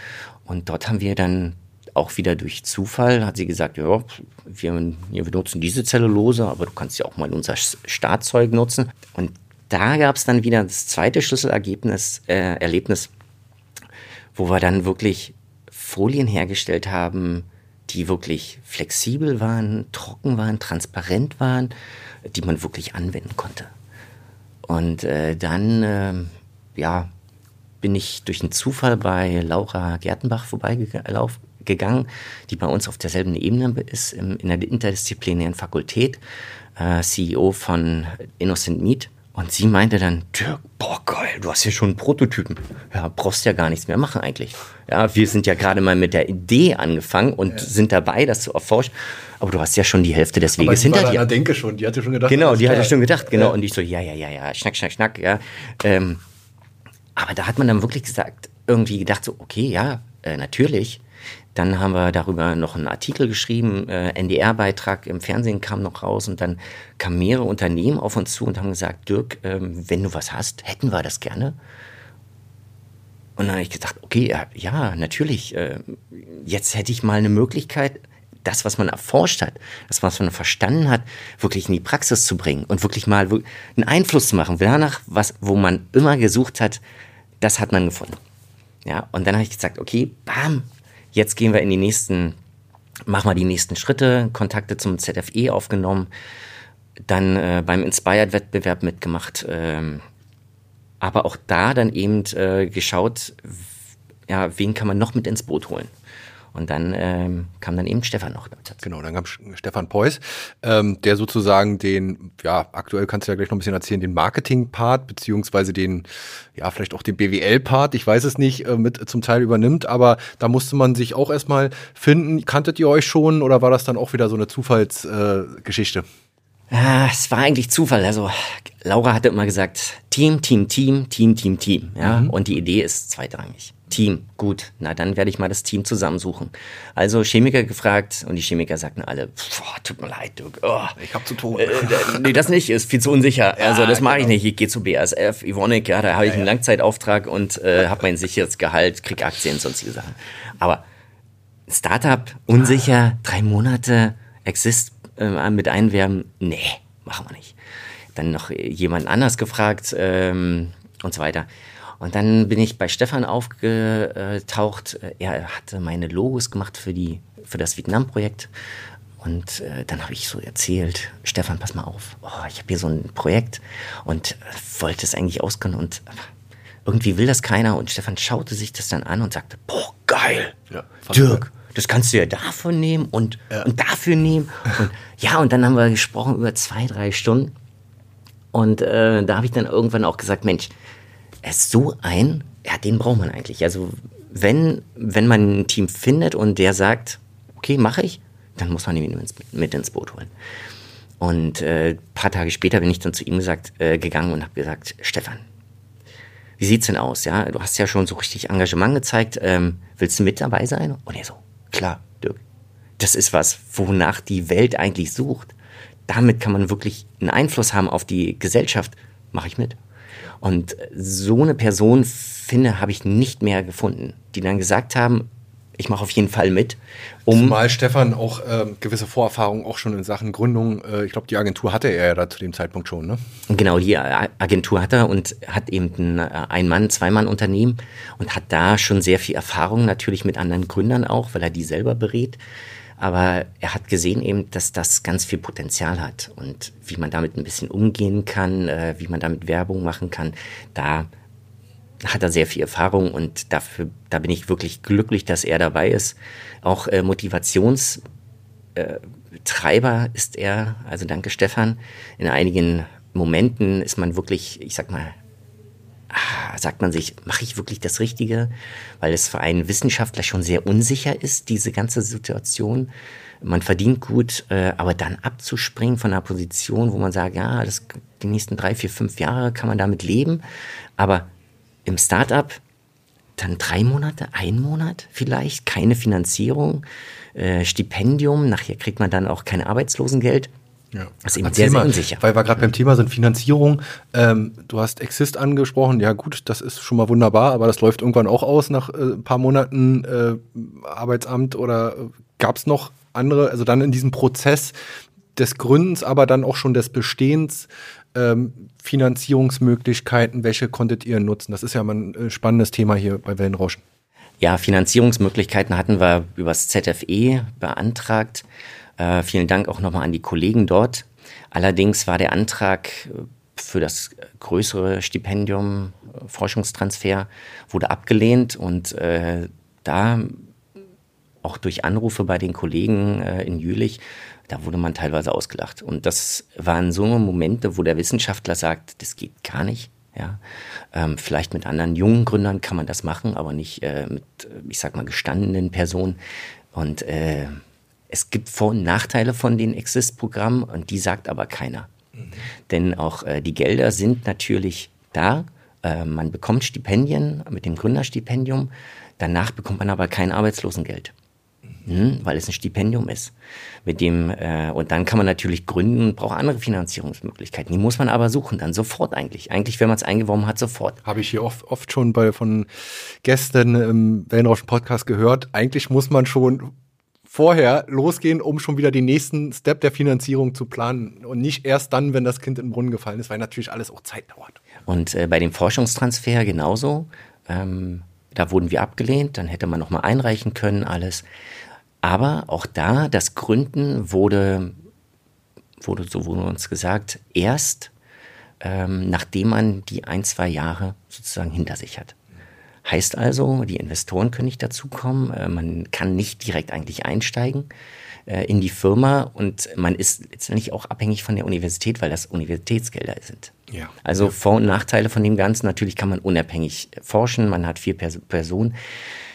Und dort haben wir dann auch wieder durch Zufall, hat sie gesagt, ja, wir, wir benutzen diese Zellulose, aber du kannst ja auch mal unser Startzeug nutzen. Und da gab es dann wieder das zweite Schlüsselergebnis, äh, Erlebnis, wo wir dann wirklich Folien hergestellt haben, die wirklich flexibel waren, trocken waren, transparent waren, die man wirklich anwenden konnte. Und äh, dann, äh, ja, bin ich durch einen Zufall bei Laura Gertenbach vorbeigegangen, die bei uns auf derselben Ebene ist, in der interdisziplinären Fakultät, äh, CEO von Innocent Meat. Und sie meinte dann, Dirk, boah, geil, du hast hier schon einen Prototypen. Ja, brauchst ja gar nichts mehr machen eigentlich. Ja, wir sind ja gerade mal mit der Idee angefangen und ja. sind dabei, das zu erforschen. Aber du hast ja schon die Hälfte des Weges hinter dir. denke schon, die hatte schon gedacht. Genau, die hatte schon gedacht, genau. Ja. Und ich so, ja, ja, ja, ja, schnack, schnack, schnack, ja. Ähm, aber da hat man dann wirklich gesagt, irgendwie gedacht so, okay, ja, äh, natürlich. Dann haben wir darüber noch einen Artikel geschrieben, äh, NDR-Beitrag im Fernsehen kam noch raus und dann kamen mehrere Unternehmen auf uns zu und haben gesagt, Dirk, ähm, wenn du was hast, hätten wir das gerne. Und dann habe ich gedacht, okay, ja, ja natürlich, äh, jetzt hätte ich mal eine Möglichkeit, das, was man erforscht hat, das, was man verstanden hat, wirklich in die Praxis zu bringen und wirklich mal einen Einfluss zu machen. Danach, was, wo man immer gesucht hat, das hat man gefunden. Ja, und dann habe ich gesagt, okay, bam, Jetzt gehen wir in die nächsten, machen wir die nächsten Schritte, Kontakte zum ZFE aufgenommen, dann äh, beim Inspired-Wettbewerb mitgemacht, ähm, aber auch da dann eben äh, geschaut, ja, wen kann man noch mit ins Boot holen. Und dann ähm, kam dann eben Stefan noch dazu. Genau, dann kam Stefan Preuß, ähm, der sozusagen den, ja, aktuell kannst du ja gleich noch ein bisschen erzählen, den Marketing-Part, beziehungsweise den, ja, vielleicht auch den BWL-Part, ich weiß es nicht, äh, mit zum Teil übernimmt, aber da musste man sich auch erstmal finden. Kanntet ihr euch schon oder war das dann auch wieder so eine Zufallsgeschichte? Äh, Ah, es war eigentlich Zufall. Also Laura hatte immer gesagt, Team, Team, Team, Team, Team, Team. Ja? Mhm. Und die Idee ist zweitrangig. Team, gut, na dann werde ich mal das Team zusammensuchen. Also Chemiker gefragt und die Chemiker sagten alle, tut mir leid, du, oh, ich habe zu tun. Äh, äh, nee, das nicht, ist viel zu unsicher. Ja, also das mache genau. ich nicht. Ich gehe zu BASF, Evonik, ja, da habe ich ja, einen Langzeitauftrag und äh, habe mein sicheres Gehalt, krieg Aktien, sonstige Sachen. Aber Startup, unsicher, drei Monate, Exist äh, mit einwerben, nee, machen wir nicht. Dann noch jemand anders gefragt ähm, und so weiter. Und dann bin ich bei Stefan aufgetaucht. Er hatte meine Logos gemacht für, die, für das Vietnam-Projekt. Und äh, dann habe ich so erzählt, Stefan, pass mal auf, oh, ich habe hier so ein Projekt und wollte es eigentlich auskönnen und irgendwie will das keiner. Und Stefan schaute sich das dann an und sagte, boah, geil, ja, Dirk, das kannst du ja davon nehmen und, ja. und dafür nehmen. Und ja, und dann haben wir gesprochen über zwei, drei Stunden. Und äh, da habe ich dann irgendwann auch gesagt, Mensch, ist so ein, ja, den braucht man eigentlich. Also wenn, wenn man ein Team findet und der sagt, okay, mache ich, dann muss man ihn mit ins Boot holen. Und äh, paar Tage später bin ich dann zu ihm gesagt, äh, gegangen und habe gesagt, Stefan, wie sieht's denn aus? Ja, du hast ja schon so richtig Engagement gezeigt. Ähm, willst du mit dabei sein? Und er so, klar, Dirk. Das ist was, wonach die Welt eigentlich sucht. Damit kann man wirklich einen Einfluss haben auf die Gesellschaft. Mache ich mit. Und so eine Person, finde, habe ich nicht mehr gefunden, die dann gesagt haben, ich mache auf jeden Fall mit. Um Zumal Stefan auch äh, gewisse Vorerfahrungen auch schon in Sachen Gründung, äh, ich glaube, die Agentur hatte er ja da zu dem Zeitpunkt schon, ne? Genau, die Agentur hat er und hat eben ein äh, Ein-Mann-, Zwei-Mann-Unternehmen und hat da schon sehr viel Erfahrung natürlich mit anderen Gründern auch, weil er die selber berät. Aber er hat gesehen eben, dass das ganz viel Potenzial hat und wie man damit ein bisschen umgehen kann, äh, wie man damit Werbung machen kann. Da hat er sehr viel Erfahrung und dafür, da bin ich wirklich glücklich, dass er dabei ist. Auch äh, Motivationstreiber äh, ist er, also danke Stefan. In einigen Momenten ist man wirklich, ich sag mal, sagt man sich, mache ich wirklich das Richtige? Weil es für einen Wissenschaftler schon sehr unsicher ist, diese ganze Situation. Man verdient gut, äh, aber dann abzuspringen von einer Position, wo man sagt, ja, das, die nächsten drei, vier, fünf Jahre kann man damit leben. Aber im Startup dann drei Monate, ein Monat vielleicht, keine Finanzierung, äh, Stipendium, nachher kriegt man dann auch kein Arbeitslosengeld. Ja. Das ist eben sehr, sehr unsicher. Weil wir gerade beim Thema sind Finanzierung. Ähm, du hast Exist angesprochen. Ja gut, das ist schon mal wunderbar, aber das läuft irgendwann auch aus nach äh, ein paar Monaten äh, Arbeitsamt oder äh, gab es noch andere, also dann in diesem Prozess des Gründens, aber dann auch schon des Bestehens ähm, Finanzierungsmöglichkeiten, welche konntet ihr nutzen? Das ist ja mal ein äh, spannendes Thema hier bei Wellenrauschen. Ja, Finanzierungsmöglichkeiten hatten wir übers ZFE beantragt. Äh, vielen Dank auch nochmal an die Kollegen dort. Allerdings war der Antrag für das größere Stipendium, äh, Forschungstransfer, wurde abgelehnt und äh, da auch durch Anrufe bei den Kollegen äh, in Jülich, da wurde man teilweise ausgelacht. Und das waren so Momente, wo der Wissenschaftler sagt, das geht gar nicht. Ja, ähm, vielleicht mit anderen jungen Gründern kann man das machen, aber nicht äh, mit, ich sag mal, gestandenen Personen. Und äh, es gibt Vor- und Nachteile von den Exist-Programmen und die sagt aber keiner. Mhm. Denn auch äh, die Gelder sind natürlich da. Äh, man bekommt Stipendien mit dem Gründerstipendium. Danach bekommt man aber kein Arbeitslosengeld. Hm, weil es ein Stipendium ist. Mit dem, äh, und dann kann man natürlich gründen und braucht andere Finanzierungsmöglichkeiten. Die muss man aber suchen, dann sofort eigentlich. Eigentlich, wenn man es eingeworben hat, sofort. Habe ich hier oft, oft schon bei, von Gästen im Wellenrauschen Podcast gehört. Eigentlich muss man schon vorher losgehen, um schon wieder den nächsten Step der Finanzierung zu planen und nicht erst dann, wenn das Kind in den Brunnen gefallen ist, weil natürlich alles auch Zeit dauert. Und äh, bei dem Forschungstransfer genauso. Ähm, da wurden wir abgelehnt, dann hätte man noch mal einreichen können, alles. Aber auch da, das Gründen wurde, wurde so wurde uns gesagt, erst ähm, nachdem man die ein, zwei Jahre sozusagen hinter sich hat. Heißt also, die Investoren können nicht dazukommen, äh, man kann nicht direkt eigentlich einsteigen äh, in die Firma und man ist letztendlich auch abhängig von der Universität, weil das Universitätsgelder sind. Ja. Also Vor- und Nachteile von dem Ganzen, natürlich kann man unabhängig forschen, man hat vier Pers Personen.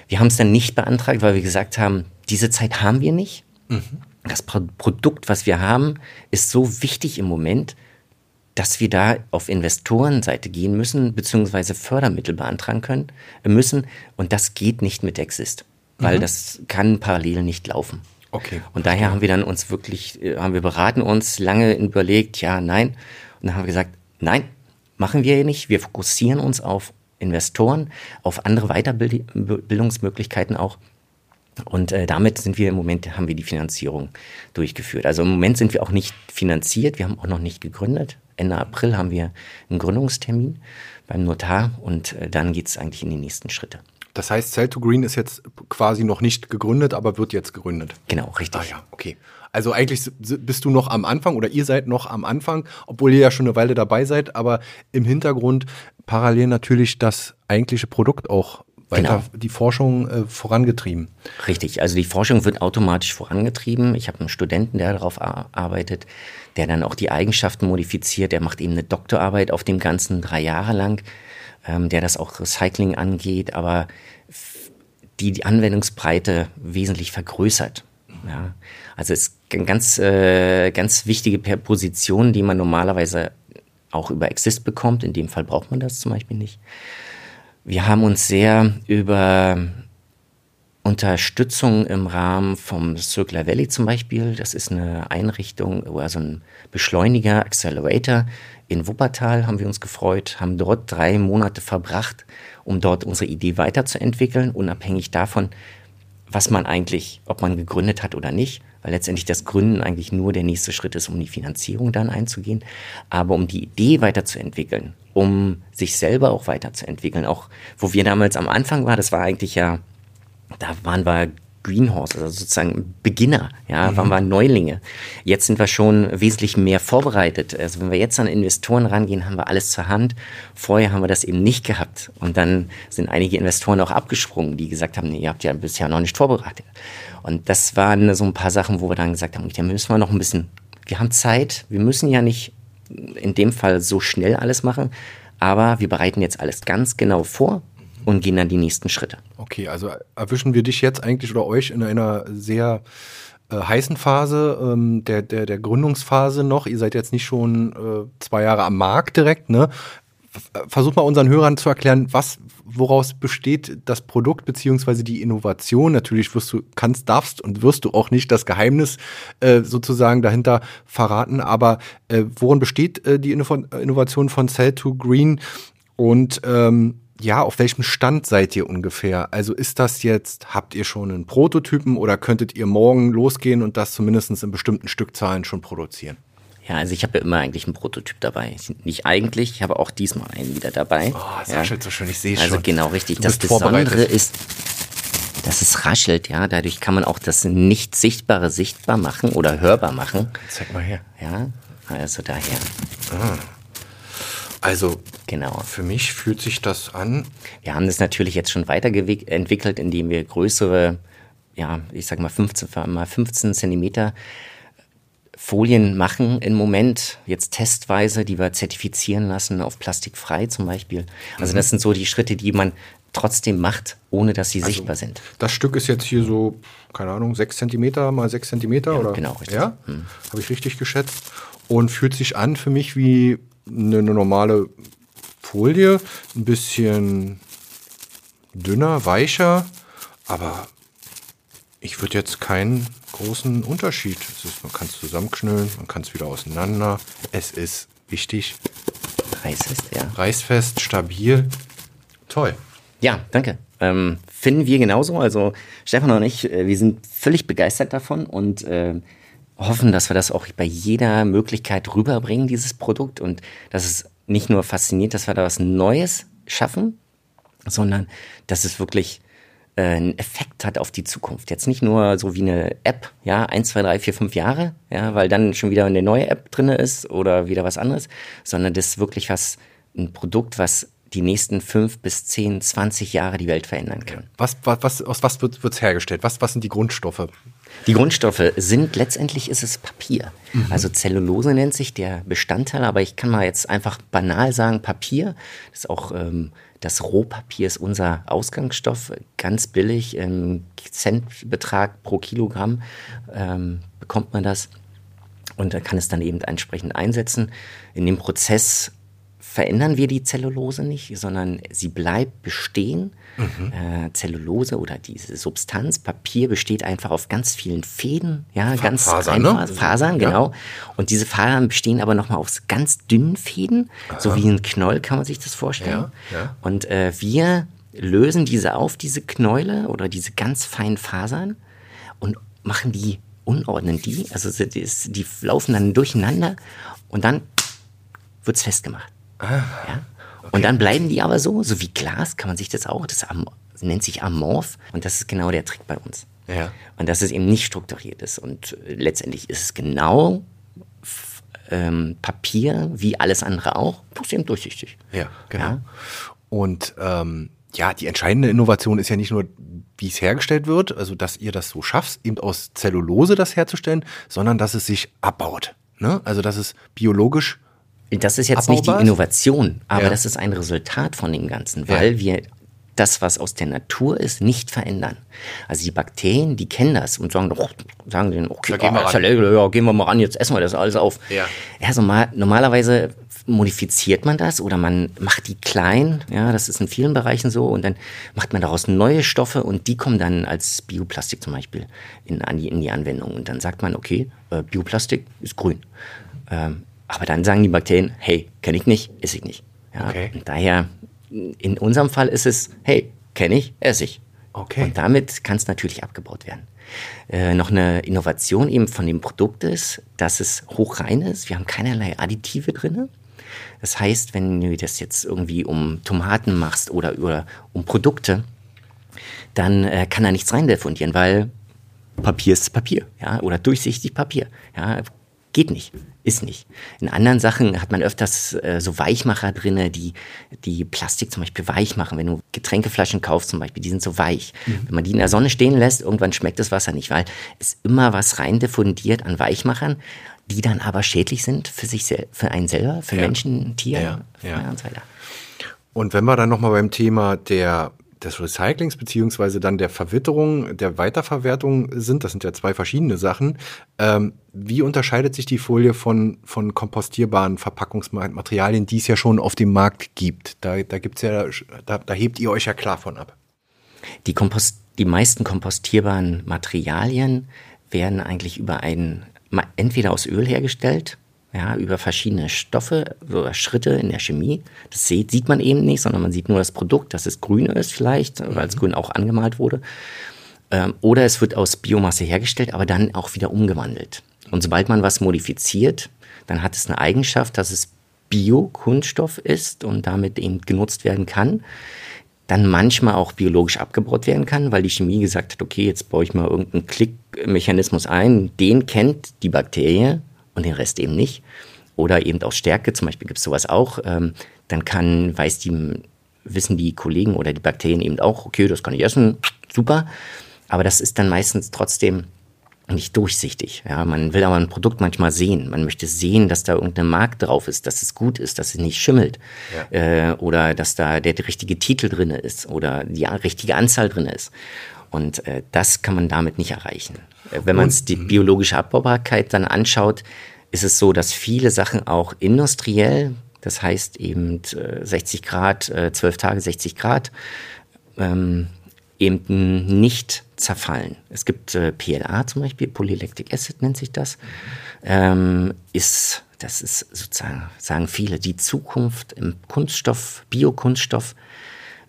Wir haben es dann nicht beantragt, weil wir gesagt haben, diese Zeit haben wir nicht. Mhm. Das Pro Produkt, was wir haben, ist so wichtig im Moment, dass wir da auf Investorenseite gehen müssen, beziehungsweise Fördermittel beantragen können äh, müssen. Und das geht nicht mit Exist, weil mhm. das kann parallel nicht laufen. Okay. Und daher haben wir dann uns wirklich, äh, haben wir beraten uns, lange überlegt, ja, nein. Und dann haben wir gesagt, nein, machen wir nicht. Wir fokussieren uns auf Investoren, auf andere Weiterbildungsmöglichkeiten auch. Und äh, damit sind wir im Moment, haben wir die Finanzierung durchgeführt. Also im Moment sind wir auch nicht finanziert, wir haben auch noch nicht gegründet. Ende April haben wir einen Gründungstermin beim Notar und äh, dann geht es eigentlich in die nächsten Schritte. Das heißt, Cell to Green ist jetzt quasi noch nicht gegründet, aber wird jetzt gegründet. Genau, richtig. Ah ja, okay. Also eigentlich bist du noch am Anfang oder ihr seid noch am Anfang, obwohl ihr ja schon eine Weile dabei seid, aber im Hintergrund parallel natürlich das eigentliche Produkt auch weiter genau. die Forschung äh, vorangetrieben. Richtig, also die Forschung wird automatisch vorangetrieben. Ich habe einen Studenten, der darauf arbeitet, der dann auch die Eigenschaften modifiziert. Der macht eben eine Doktorarbeit auf dem Ganzen drei Jahre lang, ähm, der das auch Recycling angeht, aber die die Anwendungsbreite wesentlich vergrößert. Ja, also es ist ganz, äh, ganz wichtige Position, die man normalerweise auch über Exist bekommt. In dem Fall braucht man das zum Beispiel nicht. Wir haben uns sehr über Unterstützung im Rahmen vom Circular Valley zum Beispiel, das ist eine Einrichtung, also ein Beschleuniger, Accelerator in Wuppertal, haben wir uns gefreut, haben dort drei Monate verbracht, um dort unsere Idee weiterzuentwickeln, unabhängig davon, was man eigentlich, ob man gegründet hat oder nicht, weil letztendlich das Gründen eigentlich nur der nächste Schritt ist, um die Finanzierung dann einzugehen, aber um die Idee weiterzuentwickeln, um sich selber auch weiterzuentwickeln, auch wo wir damals am Anfang waren, das war eigentlich ja, da waren wir Greenhorse, also sozusagen Beginner, ja, mhm. waren wir Neulinge. Jetzt sind wir schon wesentlich mehr vorbereitet. Also wenn wir jetzt an Investoren rangehen, haben wir alles zur Hand. Vorher haben wir das eben nicht gehabt. Und dann sind einige Investoren auch abgesprungen, die gesagt haben, nee, ihr habt ja bisher noch nicht vorbereitet. Und das waren so ein paar Sachen, wo wir dann gesagt haben, da müssen wir noch ein bisschen, wir haben Zeit, wir müssen ja nicht in dem Fall so schnell alles machen, aber wir bereiten jetzt alles ganz genau vor und gehen dann die nächsten Schritte. Okay, also erwischen wir dich jetzt eigentlich oder euch in einer sehr äh, heißen Phase ähm, der, der, der Gründungsphase noch. Ihr seid jetzt nicht schon äh, zwei Jahre am Markt direkt, ne? Versuch mal unseren Hörern zu erklären, was, woraus besteht das Produkt beziehungsweise die Innovation. Natürlich wirst du, kannst, darfst und wirst du auch nicht das Geheimnis äh, sozusagen dahinter verraten, aber äh, worin besteht äh, die Inno Innovation von Cell to Green und ähm, ja, auf welchem Stand seid ihr ungefähr? Also ist das jetzt, habt ihr schon einen Prototypen oder könntet ihr morgen losgehen und das zumindest in bestimmten Stückzahlen schon produzieren? Ja, also ich habe ja immer eigentlich einen Prototyp dabei. Nicht eigentlich, ich habe auch diesmal einen wieder dabei. Oh, es ja. raschelt so schön, ich sehe also schon. Also genau richtig. Das Besondere ist, dass es raschelt, ja. Dadurch kann man auch das nicht Sichtbare sichtbar machen oder hörbar machen. Zeig mal her. Ja, also daher. Ah. Also genau. für mich fühlt sich das an. Wir haben das natürlich jetzt schon weiterentwickelt, indem wir größere, ja, ich sag mal 15 mal 15 Zentimeter Folien machen im Moment, jetzt testweise, die wir zertifizieren lassen, auf plastikfrei zum Beispiel. Also das sind so die Schritte, die man trotzdem macht, ohne dass sie also, sichtbar sind. Das Stück ist jetzt hier so, keine Ahnung, 6 cm mal 6 cm ja, oder? Genau, richtig. Ja, hm. habe ich richtig geschätzt. Und fühlt sich an für mich wie eine, eine normale Folie, ein bisschen dünner, weicher, aber ich würde jetzt keinen großen Unterschied. Ist, man kann es zusammenknüllen, man kann es wieder auseinander. Es ist wichtig. Reißfest, ja. Reißfest, stabil. Toll. Ja, danke. Ähm, finden wir genauso. Also Stefan und ich, äh, wir sind völlig begeistert davon und äh, hoffen, dass wir das auch bei jeder Möglichkeit rüberbringen, dieses Produkt. Und dass es nicht nur fasziniert, dass wir da was Neues schaffen, sondern dass es wirklich äh, einen Effekt hat auf die Zukunft. Jetzt nicht nur so wie eine App, ja, eins, zwei, drei, vier, fünf Jahre, ja, weil dann schon wieder eine neue App drin ist oder wieder was anderes, sondern das ist wirklich was, ein Produkt, was die nächsten fünf bis zehn, zwanzig Jahre die Welt verändern kann. Was, was, aus was wird es hergestellt? Was, was sind die Grundstoffe? Die Grundstoffe sind letztendlich ist es Papier. Mhm. Also Zellulose nennt sich der Bestandteil, aber ich kann mal jetzt einfach banal sagen Papier. Das ist auch ähm, das Rohpapier ist unser Ausgangsstoff, ganz billig, im Centbetrag pro Kilogramm ähm, bekommt man das und kann es dann eben entsprechend einsetzen. In dem Prozess verändern wir die Zellulose nicht, sondern sie bleibt bestehen. Mhm. Äh, Zellulose oder diese Substanz, Papier besteht einfach auf ganz vielen Fäden, ja, Fa ganz Fasern, ne? Fasern, genau. Ja. Und diese Fasern bestehen aber nochmal aus ganz dünnen Fäden, Aha. so wie ein Knoll kann man sich das vorstellen. Ja, ja. Und äh, wir lösen diese auf, diese Knäule oder diese ganz feinen Fasern und machen die, unordnen die, also die, die laufen dann durcheinander und dann wird es festgemacht. Ah, ja? Okay. Und dann bleiben die aber so, so wie Glas kann man sich das auch, das nennt sich amorph und das ist genau der Trick bei uns. Ja. Und dass es eben nicht strukturiert ist und letztendlich ist es genau ähm, Papier wie alles andere auch, bloß eben durchsichtig. Ja, genau. Ja? Und ähm, ja, die entscheidende Innovation ist ja nicht nur, wie es hergestellt wird, also dass ihr das so schafft, eben aus Zellulose das herzustellen, sondern dass es sich abbaut. Ne? Also dass es biologisch das ist jetzt nicht die Innovation, aber ja. das ist ein Resultat von dem Ganzen, weil ja. wir das, was aus der Natur ist, nicht verändern. Also die Bakterien, die kennen das und sagen, oh, sagen denen, okay, gehen, wir ran. ja, gehen wir mal ran, jetzt essen wir das alles auf. Ja. ja so mal, normalerweise modifiziert man das oder man macht die klein, ja, das ist in vielen Bereichen so, und dann macht man daraus neue Stoffe und die kommen dann als Bioplastik zum Beispiel in, in die Anwendung. Und dann sagt man, okay, äh, Bioplastik ist grün. Ähm, aber dann sagen die Bakterien, hey, kenne ich nicht, esse ich nicht. Ja, okay. Und daher, in unserem Fall ist es, hey, kenne ich, esse ich. Okay. Und damit kann es natürlich abgebaut werden. Äh, noch eine Innovation eben von dem Produkt ist, dass es hochrein ist. Wir haben keinerlei Additive drin. Das heißt, wenn du das jetzt irgendwie um Tomaten machst oder über, um Produkte, dann äh, kann da nichts rein diffundieren, weil Papier ist Papier, ja, oder durchsichtig Papier. Ja, Geht nicht, ist nicht. In anderen Sachen hat man öfters äh, so Weichmacher drin, die, die Plastik zum Beispiel weich machen. Wenn du Getränkeflaschen kaufst zum Beispiel, die sind so weich. Mhm. Wenn man die in der Sonne stehen lässt, irgendwann schmeckt das Wasser nicht, weil es immer was rein diffundiert an Weichmachern, die dann aber schädlich sind für sich für einen selber, für ja. Menschen, Tiere ja, ja. und so weiter. Und wenn wir dann nochmal beim Thema der des Recyclings beziehungsweise dann der Verwitterung, der Weiterverwertung sind. Das sind ja zwei verschiedene Sachen. Ähm, wie unterscheidet sich die Folie von, von kompostierbaren Verpackungsmaterialien, die es ja schon auf dem Markt gibt? Da, da gibt's ja, da, da hebt ihr euch ja klar von ab. Die, Kompost, die meisten kompostierbaren Materialien werden eigentlich über einen, entweder aus Öl hergestellt ja, über verschiedene Stoffe oder Schritte in der Chemie. Das sieht, sieht man eben nicht, sondern man sieht nur das Produkt, dass es grün ist vielleicht, mhm. weil es grün auch angemalt wurde. Ähm, oder es wird aus Biomasse hergestellt, aber dann auch wieder umgewandelt. Und sobald man was modifiziert, dann hat es eine Eigenschaft, dass es Biokunststoff ist und damit eben genutzt werden kann. Dann manchmal auch biologisch abgebaut werden kann, weil die Chemie gesagt hat, okay, jetzt baue ich mal irgendeinen Klickmechanismus ein, den kennt die Bakterie und den Rest eben nicht. oder eben auch Stärke, zum Beispiel gibt es sowas auch, ähm, dann kann, weiß die, wissen die Kollegen oder die Bakterien eben auch, okay, das kann ich essen, super. Aber das ist dann meistens trotzdem nicht durchsichtig. Ja, man will aber ein Produkt manchmal sehen. Man möchte sehen, dass da irgendeine Mark drauf ist, dass es gut ist, dass es nicht schimmelt. Ja. Äh, oder dass da der, der richtige Titel drin ist oder die richtige Anzahl drin ist. Und äh, das kann man damit nicht erreichen. Äh, wenn man die mhm. biologische Abbaubarkeit dann anschaut, ist es so, dass viele Sachen auch industriell, das heißt eben 60 äh, Grad, 12 äh, Tage 60 Grad, ähm, eben nicht zerfallen. Es gibt äh, PLA zum Beispiel, Polylactic Acid nennt sich das, ähm, ist, das ist sozusagen, sagen viele, die Zukunft im Kunststoff, Biokunststoff,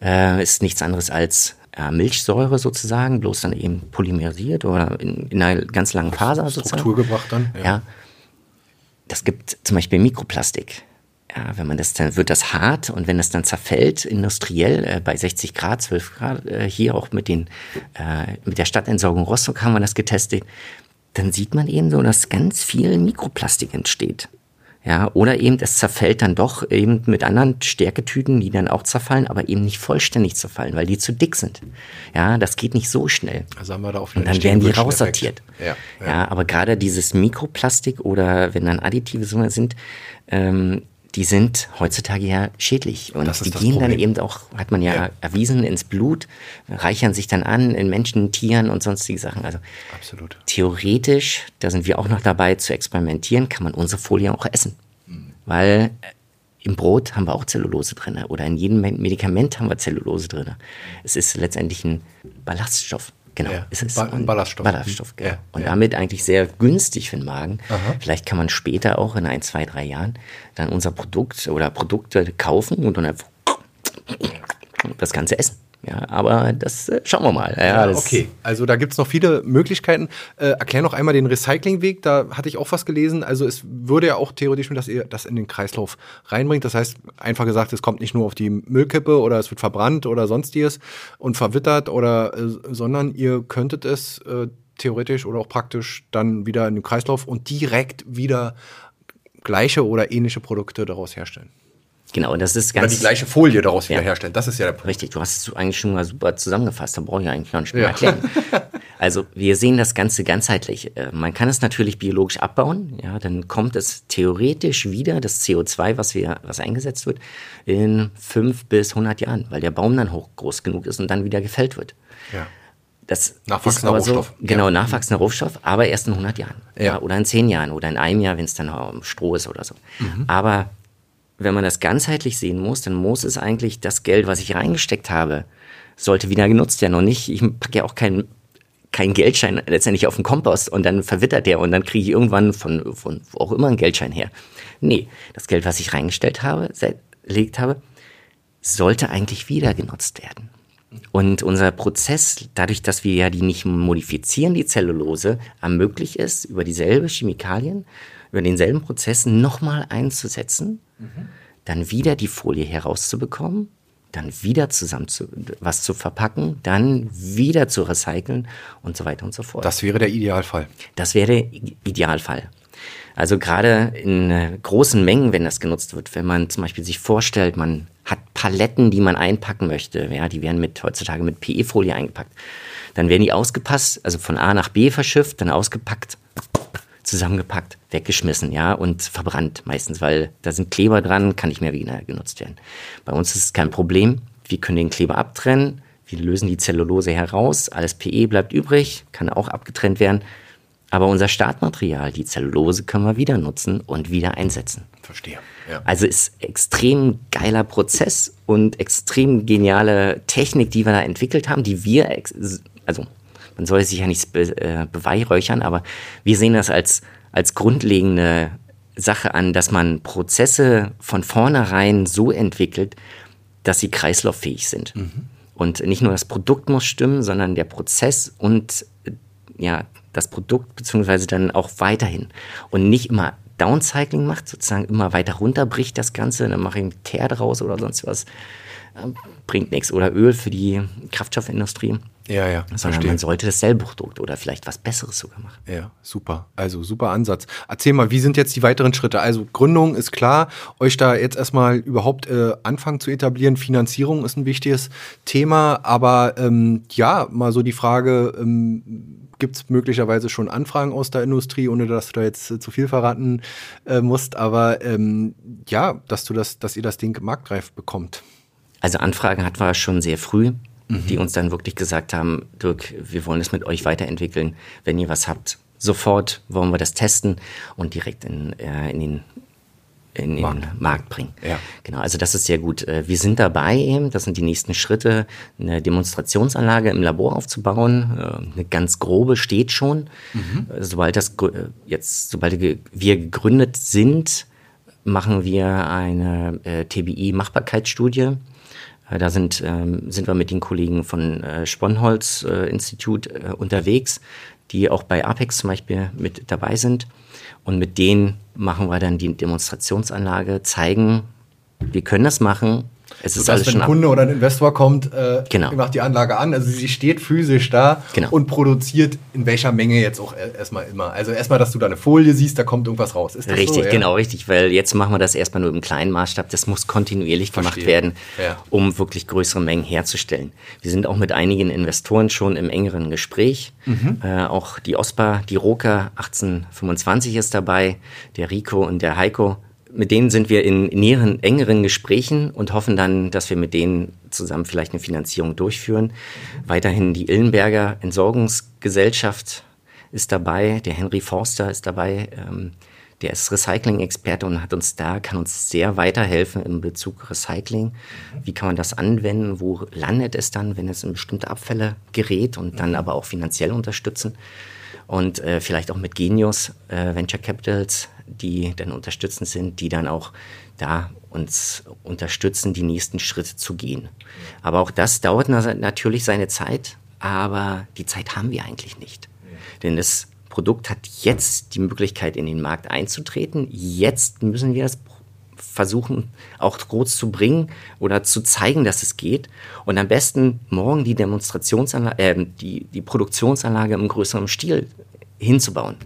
äh, ist nichts anderes als äh, Milchsäure sozusagen, bloß dann eben polymerisiert oder in, in einer ganz langen Phase sozusagen. Struktur gebracht dann. Ja. ja. Das gibt zum Beispiel Mikroplastik. Ja, wenn man das dann wird das hart und wenn das dann zerfällt industriell äh, bei 60 Grad, 12 Grad, äh, hier auch mit den äh, mit der Stadtentsorgung Rostock haben wir das getestet, dann sieht man eben so, dass ganz viel Mikroplastik entsteht. Ja, oder eben es zerfällt dann doch eben mit anderen Stärketüten, die dann auch zerfallen, aber eben nicht vollständig zerfallen, weil die zu dick sind. Ja, das geht nicht so schnell. Also haben wir da auch Und dann werden die raussortiert. Ja, ja. ja, aber gerade dieses Mikroplastik oder wenn dann Additive sind, ähm, die sind heutzutage ja schädlich. Und die gehen Problem. dann eben auch, hat man ja, ja, erwiesen, ins Blut, reichern sich dann an in Menschen, Tieren und sonstige Sachen. Also Absolut. theoretisch, da sind wir auch noch dabei zu experimentieren, kann man unsere Folie auch essen. Mhm. Weil äh, im Brot haben wir auch Zellulose drin oder in jedem Medikament haben wir Zellulose drin. Es ist letztendlich ein Ballaststoff. Genau, ja. es ist ba ein Ballaststoff. Ballaststoff genau. ja. Und ja. damit eigentlich sehr günstig für den Magen. Aha. Vielleicht kann man später auch in ein, zwei, drei Jahren dann unser Produkt oder Produkte kaufen und dann einfach das Ganze essen. Ja, aber das äh, schauen wir mal. Ja, ja okay, also da gibt es noch viele Möglichkeiten. Äh, erklär noch einmal den Recyclingweg, da hatte ich auch was gelesen. Also es würde ja auch theoretisch, dass ihr das in den Kreislauf reinbringt. Das heißt, einfach gesagt, es kommt nicht nur auf die Müllkippe oder es wird verbrannt oder sonstiges und verwittert oder, äh, sondern ihr könntet es äh, theoretisch oder auch praktisch dann wieder in den Kreislauf und direkt wieder gleiche oder ähnliche Produkte daraus herstellen. Genau, das ist ganz. Oder die gleiche Folie daraus ja. wiederherstellen. Das ist ja der Punkt. Richtig, du hast es eigentlich schon mal super zusammengefasst. Da brauche ich eigentlich gar nicht mehr ja. erklären. also, wir sehen das Ganze ganzheitlich. Äh, man kann es natürlich biologisch abbauen. Ja, dann kommt es theoretisch wieder, das CO2, was, wir, was eingesetzt wird, in fünf bis 100 Jahren, weil der Baum dann hoch groß genug ist und dann wieder gefällt wird. Ja. Das nachwachsender Rohstoff. So, genau, ja. nachwachsender Rohstoff, aber erst in 100 Jahren. Ja. ja. Oder in 10 Jahren oder in einem Jahr, wenn es dann Stroh ist oder so. Mhm. Aber wenn man das ganzheitlich sehen muss, dann muss es eigentlich das Geld, was ich reingesteckt habe, sollte wieder genutzt werden und nicht, ich packe ja auch keinen kein Geldschein letztendlich auf den Kompost und dann verwittert der und dann kriege ich irgendwann von, von wo auch immer einen Geldschein her. Nee, das Geld, was ich reingestellt habe, legt habe, sollte eigentlich wieder genutzt werden. Und unser Prozess, dadurch, dass wir ja die nicht modifizieren, die Zellulose, ermöglicht es, über dieselbe Chemikalien, über denselben Prozess nochmal einzusetzen dann wieder die Folie herauszubekommen, dann wieder zusammen zu, was zu verpacken, dann wieder zu recyceln und so weiter und so fort. Das wäre der Idealfall. Das wäre der Idealfall. Also gerade in äh, großen Mengen, wenn das genutzt wird, wenn man zum Beispiel sich vorstellt, man hat Paletten, die man einpacken möchte, ja, die werden mit heutzutage mit PE-Folie eingepackt, dann werden die ausgepasst, also von A nach B verschifft, dann ausgepackt, zusammengepackt, weggeschmissen, ja, und verbrannt meistens, weil da sind Kleber dran, kann nicht mehr wieder genutzt werden. Bei uns ist es kein Problem. Wir können den Kleber abtrennen, wir lösen die Zellulose heraus, alles PE bleibt übrig, kann auch abgetrennt werden. Aber unser Startmaterial, die Zellulose, können wir wieder nutzen und wieder einsetzen. Verstehe. Ja. Also ist extrem geiler Prozess und extrem geniale Technik, die wir da entwickelt haben, die wir, also man soll sich ja nicht be, äh, beweihräuchern, aber wir sehen das als, als grundlegende Sache an, dass man Prozesse von vornherein so entwickelt, dass sie kreislauffähig sind. Mhm. Und nicht nur das Produkt muss stimmen, sondern der Prozess und äh, ja, das Produkt beziehungsweise dann auch weiterhin. Und nicht immer Downcycling macht, sozusagen immer weiter runterbricht das Ganze, dann mache ich einen Teer draus oder sonst was. Äh, bringt nichts. Oder Öl für die Kraftstoffindustrie. Ja, ja. Sondern verstehe. man sollte dasselbe Produkt oder vielleicht was Besseres sogar machen. Ja, super. Also super Ansatz. Erzähl mal, wie sind jetzt die weiteren Schritte? Also Gründung ist klar, euch da jetzt erstmal überhaupt äh, anfangen zu etablieren. Finanzierung ist ein wichtiges Thema, aber ähm, ja, mal so die Frage, ähm, gibt es möglicherweise schon Anfragen aus der Industrie, ohne dass du da jetzt äh, zu viel verraten äh, musst, aber ähm, ja, dass du das, dass ihr das Ding marktreif bekommt. Also Anfragen hatten wir schon sehr früh, die uns dann wirklich gesagt haben, Dirk, wir wollen es mit euch weiterentwickeln. Wenn ihr was habt, sofort wollen wir das testen und direkt in, äh, in den in den Markt. Markt, bringen. Ja. Genau, also das ist sehr gut. Äh, Wir sind dabei eben, das sind die nächsten Schritte, eine Demonstrationsanlage im Labor aufzubauen. Äh, Eine ganz grobe steht schon. Äh, Sobald das jetzt, sobald wir gegründet sind, machen wir eine TBI-Machbarkeitsstudie. Äh, Da sind, ähm, sind wir mit den Kollegen von äh, Sponnholz-Institut äh, unterwegs, die auch bei Apex zum Beispiel mit dabei sind. Und mit denen machen wir dann die Demonstrationsanlage, zeigen, wir können das machen. Es ist Dass, alles wenn ein. Kunde oder ein Investor kommt, äh, Genau. macht die Anlage an, also sie steht physisch da Genau. und produziert in welcher Menge jetzt auch erstmal immer. Also erstmal, dass du da eine Folie siehst, da kommt irgendwas raus. Ist das Richtig, so, ja? genau, richtig, weil jetzt machen wir das erstmal nur im kleinen Maßstab. Das muss kontinuierlich gemacht Verstehe. werden, Ja. um wirklich größere Mengen herzustellen. Wir sind auch mit einigen Investoren schon im engeren Gespräch. Mhm. Äh, auch die OSPA, die Roka 1825 ist dabei, der Rico und der Heiko. Mit denen sind wir in näheren, engeren Gesprächen und hoffen dann, dass wir mit denen zusammen vielleicht eine Finanzierung durchführen. Weiterhin die Illenberger Entsorgungsgesellschaft ist dabei, der Henry Forster ist dabei, ähm, der ist Recycling-Experte und hat uns da, kann uns sehr weiterhelfen in Bezug Recycling. Wie kann man das anwenden? Wo landet es dann, wenn es in bestimmte Abfälle gerät und dann aber auch finanziell unterstützen? Und äh, vielleicht auch mit Genius äh, Venture Capitals, die dann unterstützend sind, die dann auch da uns unterstützen, die nächsten Schritte zu gehen. Aber auch das dauert na- natürlich seine Zeit, aber die Zeit haben wir eigentlich nicht. Denn das Produkt hat jetzt die Möglichkeit, in den Markt einzutreten. Jetzt müssen wir es versuchen, auch groß zu bringen oder zu zeigen, dass es geht. Und am besten morgen die Demonstrationsanlage, äh, die, die Produktionsanlage im größeren Stil hinzubauen.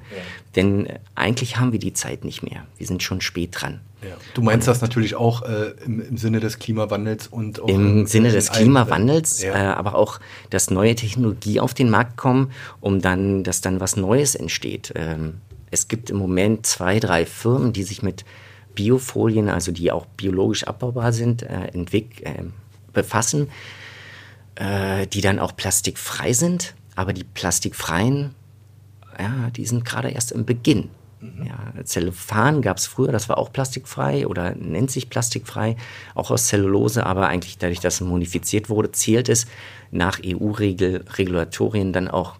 Denn äh, eigentlich haben wir die Zeit nicht mehr. Wir sind schon spät dran. Ja. Du meinst das natürlich auch äh, im, im Sinne des Klimawandels und auch Im Sinne des Klimawandels, Ja. äh, aber auch, dass neue Technologie auf den Markt kommen, um dann, dass dann was Neues entsteht. Ähm, es gibt im Moment zwei, drei Firmen, die sich mit Biofolien, also die auch biologisch abbaubar sind, äh, entwick äh, befassen, äh, die dann auch plastikfrei sind. Aber die plastikfreien, ja, die sind gerade erst im Beginn. Ja, Zellophan gab es früher, das war auch plastikfrei oder nennt sich plastikfrei, auch aus Zellulose, aber eigentlich dadurch, dass es modifiziert wurde, zählt es nach EU-Regulatorien dann auch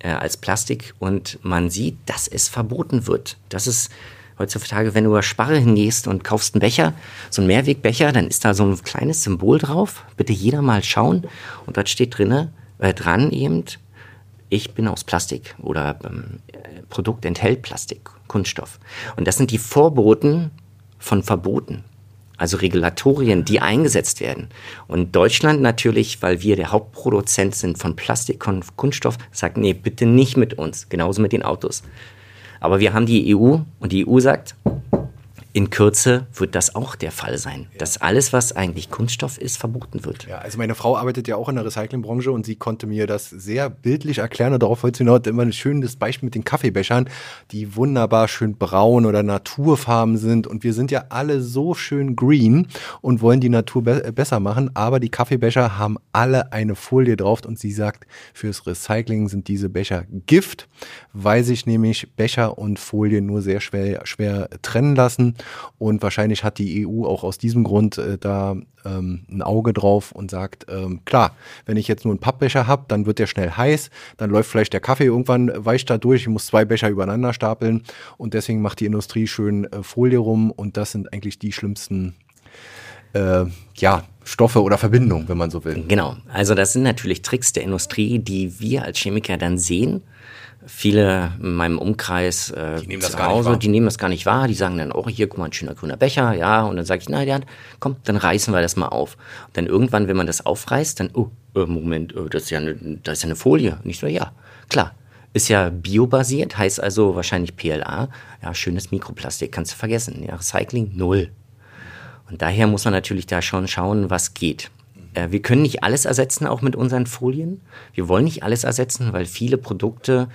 äh, als Plastik und man sieht, dass es verboten wird. Das ist heutzutage, wenn du über Sparre hingehst und kaufst einen Becher, so einen Mehrwegbecher, dann ist da so ein kleines Symbol drauf. Bitte jeder mal schauen und dort steht drinne, äh, dran eben, ich bin aus Plastik oder ähm, äh, Produkt enthält Plastik, Kunststoff. Und das sind die Vorboten von Verboten. Also Regulatorien, die eingesetzt werden. Und Deutschland natürlich, weil wir der Hauptproduzent sind von Plastik und Kunststoff, sagt, nee, bitte nicht mit uns. Genauso mit den Autos. Aber wir haben die EU und die EU sagt, in Kürze wird das auch der Fall sein, dass alles, was eigentlich Kunststoff ist, verboten wird. Ja, also meine Frau arbeitet ja auch in der Recyclingbranche und sie konnte mir das sehr bildlich erklären und darauf wollte sie noch immer ein schönes Beispiel mit den Kaffeebechern, die wunderbar schön braun oder naturfarben sind. Und wir sind ja alle so schön green und wollen die Natur be äh, besser machen, aber die Kaffeebecher haben alle eine Folie drauf und sie sagt, fürs Recycling sind diese Becher Gift, weil sich nämlich Becher und Folie nur sehr schwer, schwer trennen lassen und wahrscheinlich hat die EU auch aus diesem Grund äh, da ähm, ein Auge drauf und sagt, ähm, klar, wenn ich jetzt nur einen Pappbecher habe, dann wird der schnell heiß, dann läuft vielleicht der Kaffee irgendwann weicht da durch, ich muss zwei Becher übereinander stapeln und deswegen macht die Industrie schön äh, Folie rum und das sind eigentlich die schlimmsten äh, ja, Stoffe oder Verbindungen, wenn man so will. Genau. Also das sind natürlich Tricks der Industrie, die wir als Chemiker dann sehen. Viele in meinem Umkreis äh, Die nehmen das zu gar nicht Hause, wahr. die nehmen das gar nicht wahr. Die sagen dann, oh, hier, guck mal, ein schöner grüner Becher, ja. Und dann sage ich, na ja, komm, dann reißen wir das mal auf. Und dann irgendwann, wenn man das aufreißt, dann, oh, äh, Moment, äh, das, ist ja eine, das ist ja eine Folie. Nicht so, ja, klar. Ist ja biobasiert, heißt also wahrscheinlich PLA. Ja, schönes Mikroplastik, kannst du vergessen. Ja, Recycling, null. Und daher muss man natürlich da schon schauen, was geht. Äh, wir können nicht alles ersetzen, auch mit unseren Folien. Wir wollen nicht alles ersetzen, weil viele Produkte,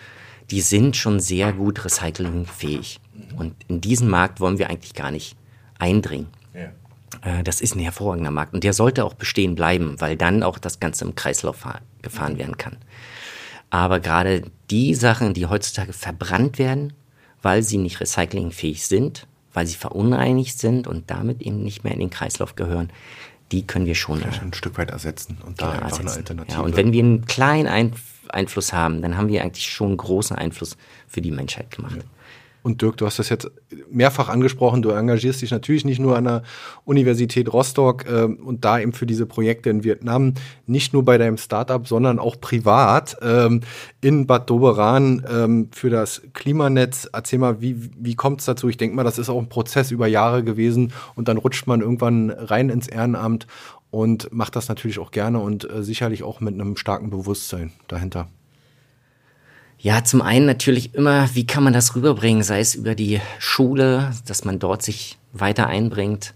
die sind schon sehr gut recyclingfähig. Und in diesen Markt wollen wir eigentlich gar nicht eindringen. Ja. Äh, das ist ein hervorragender Markt und der sollte auch bestehen bleiben, weil dann auch das Ganze im Kreislauf gefahren werden kann. Aber gerade die Sachen, die heutzutage verbrannt werden, weil sie nicht recyclingfähig sind, weil sie verunreinigt sind und damit eben nicht mehr in den Kreislauf gehören, die können wir schon ein Stück weit ersetzen und da genau, einfach ersetzen. eine Alternative. Ja, und wenn wir einen kleinen Einfluss haben, dann haben wir eigentlich schon großen Einfluss für die Menschheit gemacht. Ja. Und Dirk, du hast das jetzt mehrfach angesprochen. Du engagierst dich natürlich nicht nur an der Universität Rostock äh, und da eben für diese Projekte in Vietnam, nicht nur bei deinem Startup, sondern auch privat ähm, in Bad Doberan ähm, für das Klimanetz. Erzähl mal, wie, wie kommt es dazu? Ich denke mal, das ist auch ein Prozess über Jahre gewesen und dann rutscht man irgendwann rein ins Ehrenamt und macht das natürlich auch gerne und äh, sicherlich auch mit einem starken Bewusstsein dahinter. Ja, zum einen natürlich immer, wie kann man das rüberbringen, sei es über die Schule, dass man dort sich weiter einbringt,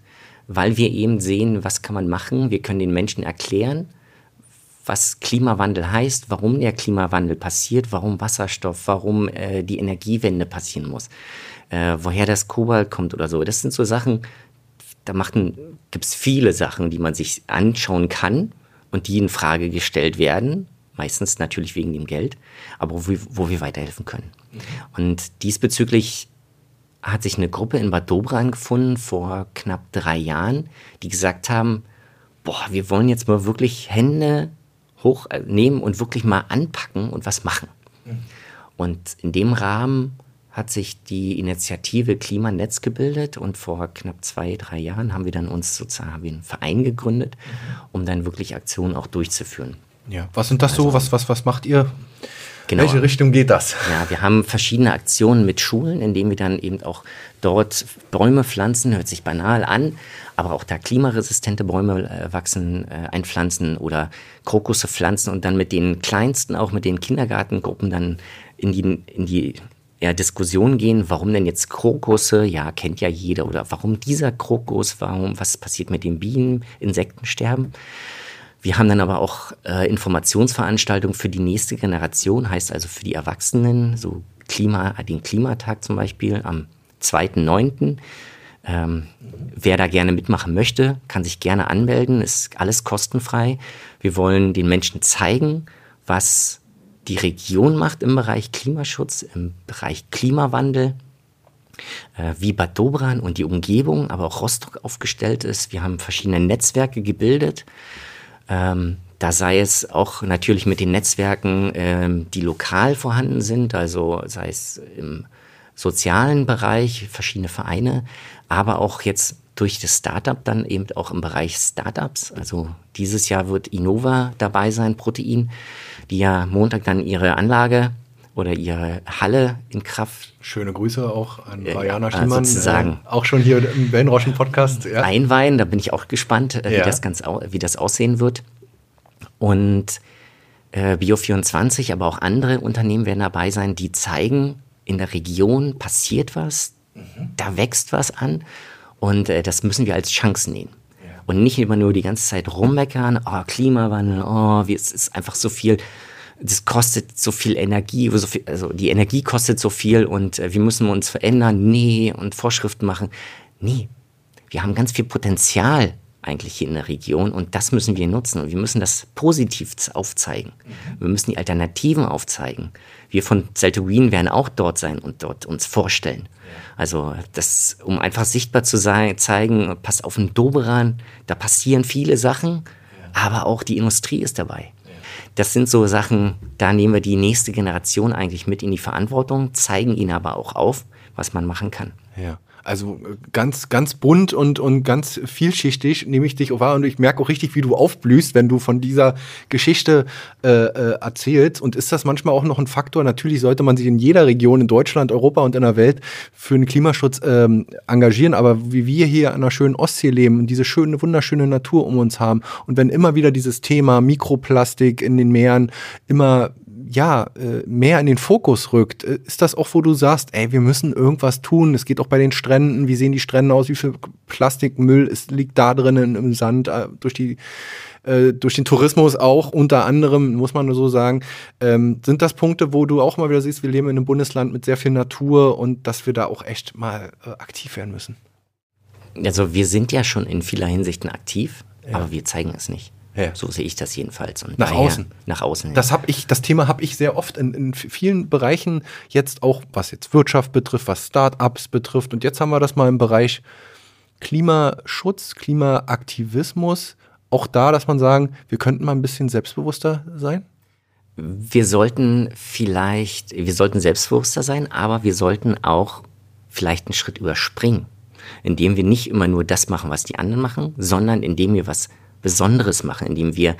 weil wir eben sehen, was kann man machen. Wir können den Menschen erklären, was Klimawandel heißt, warum der Klimawandel passiert, warum Wasserstoff, warum äh, die Energiewende passieren muss, äh, woher das Kobalt kommt oder so. Das sind so Sachen, da gibt es viele Sachen, die man sich anschauen kann und die in Frage gestellt werden meistens natürlich wegen dem Geld, aber wo wir, wo wir weiterhelfen können. Mhm. Und diesbezüglich hat sich eine Gruppe in Bad Dobran gefunden vor knapp drei Jahren, die gesagt haben, boah, wir wollen jetzt mal wirklich Hände hochnehmen und wirklich mal anpacken und was machen. Mhm. Und in dem Rahmen hat sich die Initiative Klimanetz gebildet und vor knapp zwei, drei Jahren haben wir dann uns sozusagen einen Verein gegründet, mhm. um dann wirklich Aktionen auch durchzuführen. Ja, was sind das also, so? Was, was, was macht ihr? Genau. Welche Richtung geht das? Ja, wir haben verschiedene Aktionen mit Schulen, in denen wir dann eben auch dort Bäume pflanzen, hört sich banal an, aber auch da klimaresistente Bäume äh, wachsen, äh, einpflanzen oder Krokusse pflanzen und dann mit den Kleinsten, auch mit den Kindergartengruppen dann in die, in die ja, Diskussion gehen, warum denn jetzt Krokusse, ja, kennt ja jeder, oder warum dieser Krokus, warum, was passiert mit den Bienen, Insektensterben. Wir haben dann aber auch äh, Informationsveranstaltungen für die nächste Generation, heißt also für die Erwachsenen, so Klima, den Klimatag zum Beispiel am 2.9. Ähm, wer da gerne mitmachen möchte, kann sich gerne anmelden, ist alles kostenfrei. Wir wollen den Menschen zeigen, was die Region macht im Bereich Klimaschutz, im Bereich Klimawandel, äh, wie Bad Dobran und die Umgebung, aber auch Rostock aufgestellt ist. Wir haben verschiedene Netzwerke gebildet ähm, da sei es auch natürlich mit den Netzwerken, ähm, die lokal vorhanden sind, also sei es im sozialen Bereich, verschiedene Vereine, aber auch jetzt durch das Startup dann eben auch im Bereich Startups. Also dieses Jahr wird Innova dabei sein, Protein, die ja Montag dann ihre Anlage oder ihre Halle in Kraft. Schöne Grüße auch an Mariana äh, Schiemann. Sozusagen. Äh, auch schon hier im Wellenrauschen Podcast. Ja. Einweihen, da bin ich auch gespannt, äh, wie, das ganz, wie das aussehen wird. Und äh, Bio24, aber auch andere Unternehmen werden dabei sein, die zeigen, in der Region passiert was, mhm. da wächst was an und äh, das müssen wir als Chance nehmen. Und nicht immer nur die ganze Zeit rummeckern, oh, Klimawandel, oh, es ist einfach so viel das kostet so viel Energie, so viel, also die Energie kostet so viel und äh, wir müssen uns verändern, nee, und Vorschriften machen. Nee, wir haben ganz viel Potenzial eigentlich hier in der Region und das müssen wir nutzen und wir müssen das positiv aufzeigen. Mhm. Wir müssen die Alternativen aufzeigen. Wir von Celtuin werden auch dort sein und dort uns vorstellen. Also das, um einfach sichtbar zu sein, zeigen, passt auf den Doberan, da passieren viele Sachen, aber auch die Industrie ist dabei. Das sind so Sachen, da nehmen wir die nächste Generation eigentlich mit in die Verantwortung, zeigen ihnen aber auch auf, was man machen kann. Ja. Also äh, ganz, ganz bunt und, und ganz vielschichtig nehme ich dich wahr und ich merke auch richtig, wie du aufblühst, wenn du von dieser Geschichte äh, äh, erzählst. Und ist das manchmal auch noch ein Faktor? Natürlich sollte man sich in jeder Region in Deutschland, Europa und in der Welt für den Klimaschutz ähm, engagieren, aber wie wir hier an einer schönen Ostsee leben und diese schöne, wunderschöne Natur um uns haben und wenn immer wieder dieses Thema Mikroplastik in den Meeren immer ja, äh, mehr in den Fokus rückt. Äh, ist das auch, wo du sagst, ey, wir müssen irgendwas tun? Es geht auch bei den Stränden. Wie sehen die Strände aus? Wie viel Plastikmüll ist, liegt da drinnen im Sand äh, durch die durch den Tourismus auch unter anderem, muss man nur so sagen. Ähm, sind das Punkte, wo du auch mal wieder siehst, wir leben in einem Bundesland mit sehr viel Natur und dass wir da auch echt mal äh, aktiv werden müssen? Also wir sind ja schon in vieler Hinsichten aktiv, ja. aber wir zeigen es nicht. Ja. So sehe ich das jedenfalls. Und nach außen. Nach außen. Ja. Das habe ich, das Thema habe ich sehr oft in, in, vielen Bereichen jetzt auch, was jetzt Wirtschaft betrifft, was Startups betrifft. Und jetzt haben wir das mal im Bereich Klimaschutz, Klimaaktivismus. Auch da, dass man sagen, wir könnten mal ein bisschen selbstbewusster sein. Wir sollten vielleicht, wir sollten selbstbewusster sein, aber wir sollten auch vielleicht einen Schritt überspringen, indem wir nicht immer nur das machen, was die anderen machen, sondern indem wir was Besonderes machen, indem wir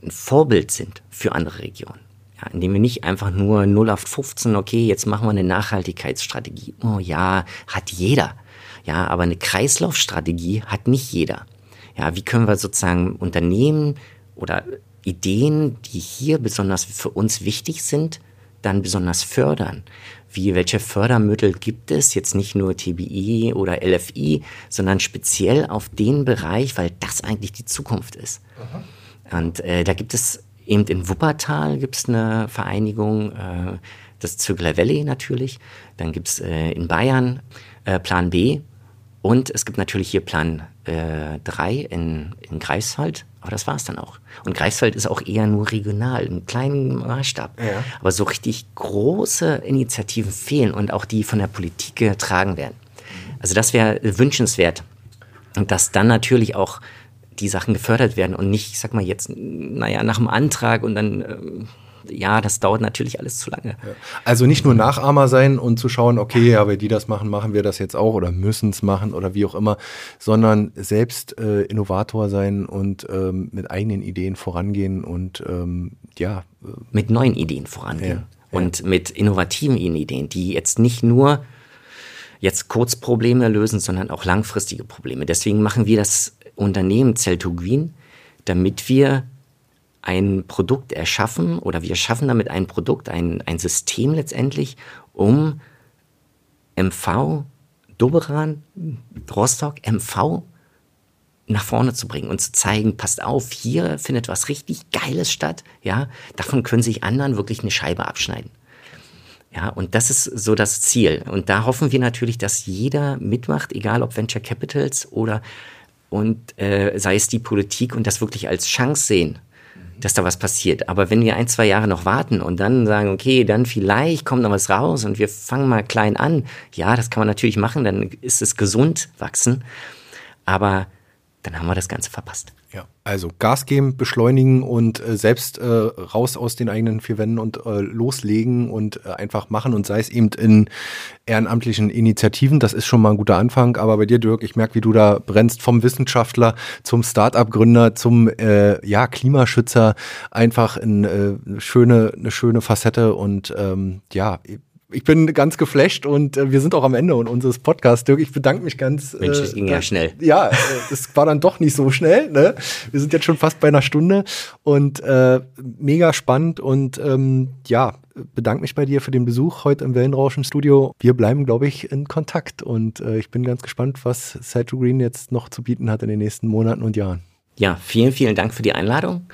ein Vorbild sind für andere Regionen. Ja, indem wir nicht einfach nur 0 auf 15, okay, jetzt machen wir eine Nachhaltigkeitsstrategie. Oh ja, hat jeder. Ja, aber eine Kreislaufstrategie hat nicht jeder. Ja, wie können wir sozusagen Unternehmen oder Ideen, die hier besonders für uns wichtig sind, dann besonders fördern? Wie, welche Fördermittel gibt es, jetzt nicht nur TBI oder LFI, sondern speziell auf den Bereich, weil das eigentlich die Zukunft ist. Aha. Und äh, da gibt es eben in Wuppertal gibt es eine Vereinigung, äh, das Zögler Valley natürlich, dann gibt es äh, in Bayern äh, Plan B und es gibt natürlich hier Plan äh, 3 in, in Greifswald, aber das war es dann auch. Und Greifswald ist auch eher nur regional, im kleinen Maßstab. Ja. Aber so richtig große Initiativen fehlen und auch die von der Politik getragen werden. Also das wäre wünschenswert. Und dass dann natürlich auch die Sachen gefördert werden und nicht, ich sag mal jetzt, naja, nach dem Antrag und dann ähm, ja, das dauert natürlich alles zu lange. Also nicht nur Nachahmer sein und zu schauen, okay, ja, wenn die das machen, machen wir das jetzt auch oder müssen es machen oder wie auch immer, sondern selbst äh, Innovator sein und ähm, mit eigenen Ideen vorangehen und ähm, ja. Äh, mit neuen Ideen vorangehen. Ja, und ja. mit innovativen Ideen, die jetzt nicht nur jetzt Kurzprobleme lösen, sondern auch langfristige Probleme. Deswegen machen wir das Unternehmen Cell2 Green, damit wir ein Produkt erschaffen oder wir schaffen damit ein Produkt, ein, ein System letztendlich, um MV, Doberan, Rostock, MV nach vorne zu bringen und zu zeigen, passt auf, hier findet was richtig Geiles statt, ja, davon können sich anderen wirklich eine Scheibe abschneiden. Ja, und das ist so das Ziel. Und da hoffen wir natürlich, dass jeder mitmacht, egal ob Venture Capitals oder und äh, sei es die Politik und das wirklich als Chance sehen dass da was passiert. Aber wenn wir ein, zwei Jahre noch warten und dann sagen, okay, dann vielleicht kommt noch was raus und wir fangen mal klein an, ja, das kann man natürlich machen, dann ist es gesund wachsen. Aber dann haben wir das Ganze verpasst. Ja, also Gas geben, beschleunigen und äh, selbst äh, raus aus den eigenen vier Wänden und äh, loslegen und äh, einfach machen und sei es eben in ehrenamtlichen Initiativen, das ist schon mal ein guter Anfang. Aber bei dir, Dirk, ich merke, wie du da brennst. Vom Wissenschaftler zum Start-up-Gründer zum äh, ja, Klimaschützer, einfach in, äh, eine, schöne, eine schöne Facette und ähm, ja, ich bin ganz geflasht und äh, wir sind auch am Ende unseres Podcasts. Dirk, ich bedanke mich ganz. Mensch, das ging äh, ja schnell. Ja, äh, das war dann doch nicht so schnell. Ne? Wir sind jetzt schon fast bei einer Stunde und äh, mega spannend und ähm, ja, bedanke mich bei dir für den Besuch heute im Wellenrauschen-Studio. Wir bleiben, glaube ich, in Kontakt und äh, ich bin ganz gespannt, was Side to Green jetzt noch zu bieten hat in den nächsten Monaten und Jahren. Ja, vielen, vielen Dank für die Einladung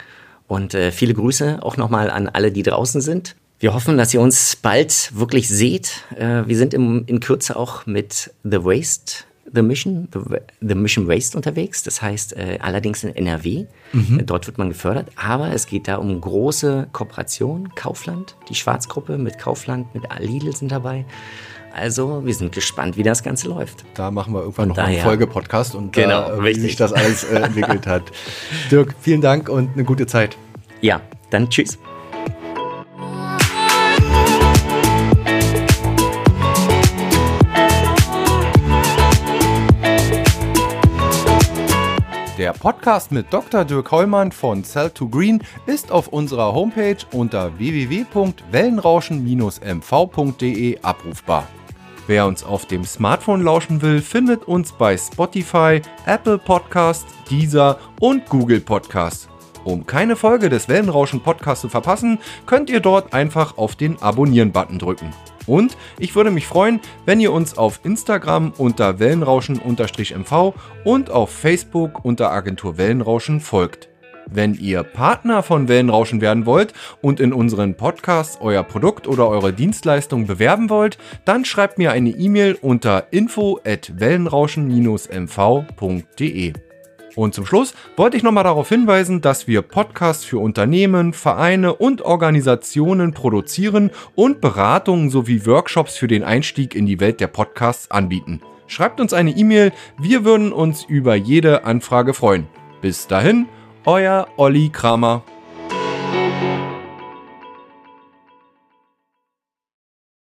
und äh, viele Grüße auch nochmal an alle, die draußen sind. Wir hoffen, dass ihr uns bald wirklich seht. Äh, wir sind im, in Kürze auch mit The Waste, The Mission, The, The Mission Waste unterwegs. Das heißt äh, allerdings in NRW. Mhm. Dort wird man gefördert. Aber es geht da um große Kooperation. Kaufland, die Schwarzgruppe mit Kaufland, mit Lidl sind dabei. Also, wir sind gespannt, wie das Ganze läuft. Da machen wir irgendwann noch einen Folgepodcast und genau, da, wie sich das alles äh, entwickelt hat. Dirk, vielen Dank und eine gute Zeit. Ja, dann tschüss. Der Podcast mit Dr. Dirk Hollmann von Cell 2 Green ist auf unserer Homepage unter www.wellenrauschen-mv.de abrufbar. Wer uns auf dem Smartphone lauschen will, findet uns bei Spotify, Apple Podcasts, Deezer und Google Podcasts. Um keine Folge des Wellenrauschen Podcasts zu verpassen, könnt ihr dort einfach auf den Abonnieren-Button drücken. Und ich würde mich freuen, wenn ihr uns auf Instagram unter Wellenrauschen-MV und auf Facebook unter Agentur Wellenrauschen folgt. Wenn ihr Partner von Wellenrauschen werden wollt und in unseren Podcasts euer Produkt oder eure Dienstleistung bewerben wollt, dann schreibt mir eine E-Mail unter info at wellenrauschen-mv.de. Und zum Schluss wollte ich nochmal darauf hinweisen, dass wir Podcasts für Unternehmen, Vereine und Organisationen produzieren und Beratungen sowie Workshops für den Einstieg in die Welt der Podcasts anbieten. Schreibt uns eine E-Mail, wir würden uns über jede Anfrage freuen. Bis dahin, euer Olli Kramer.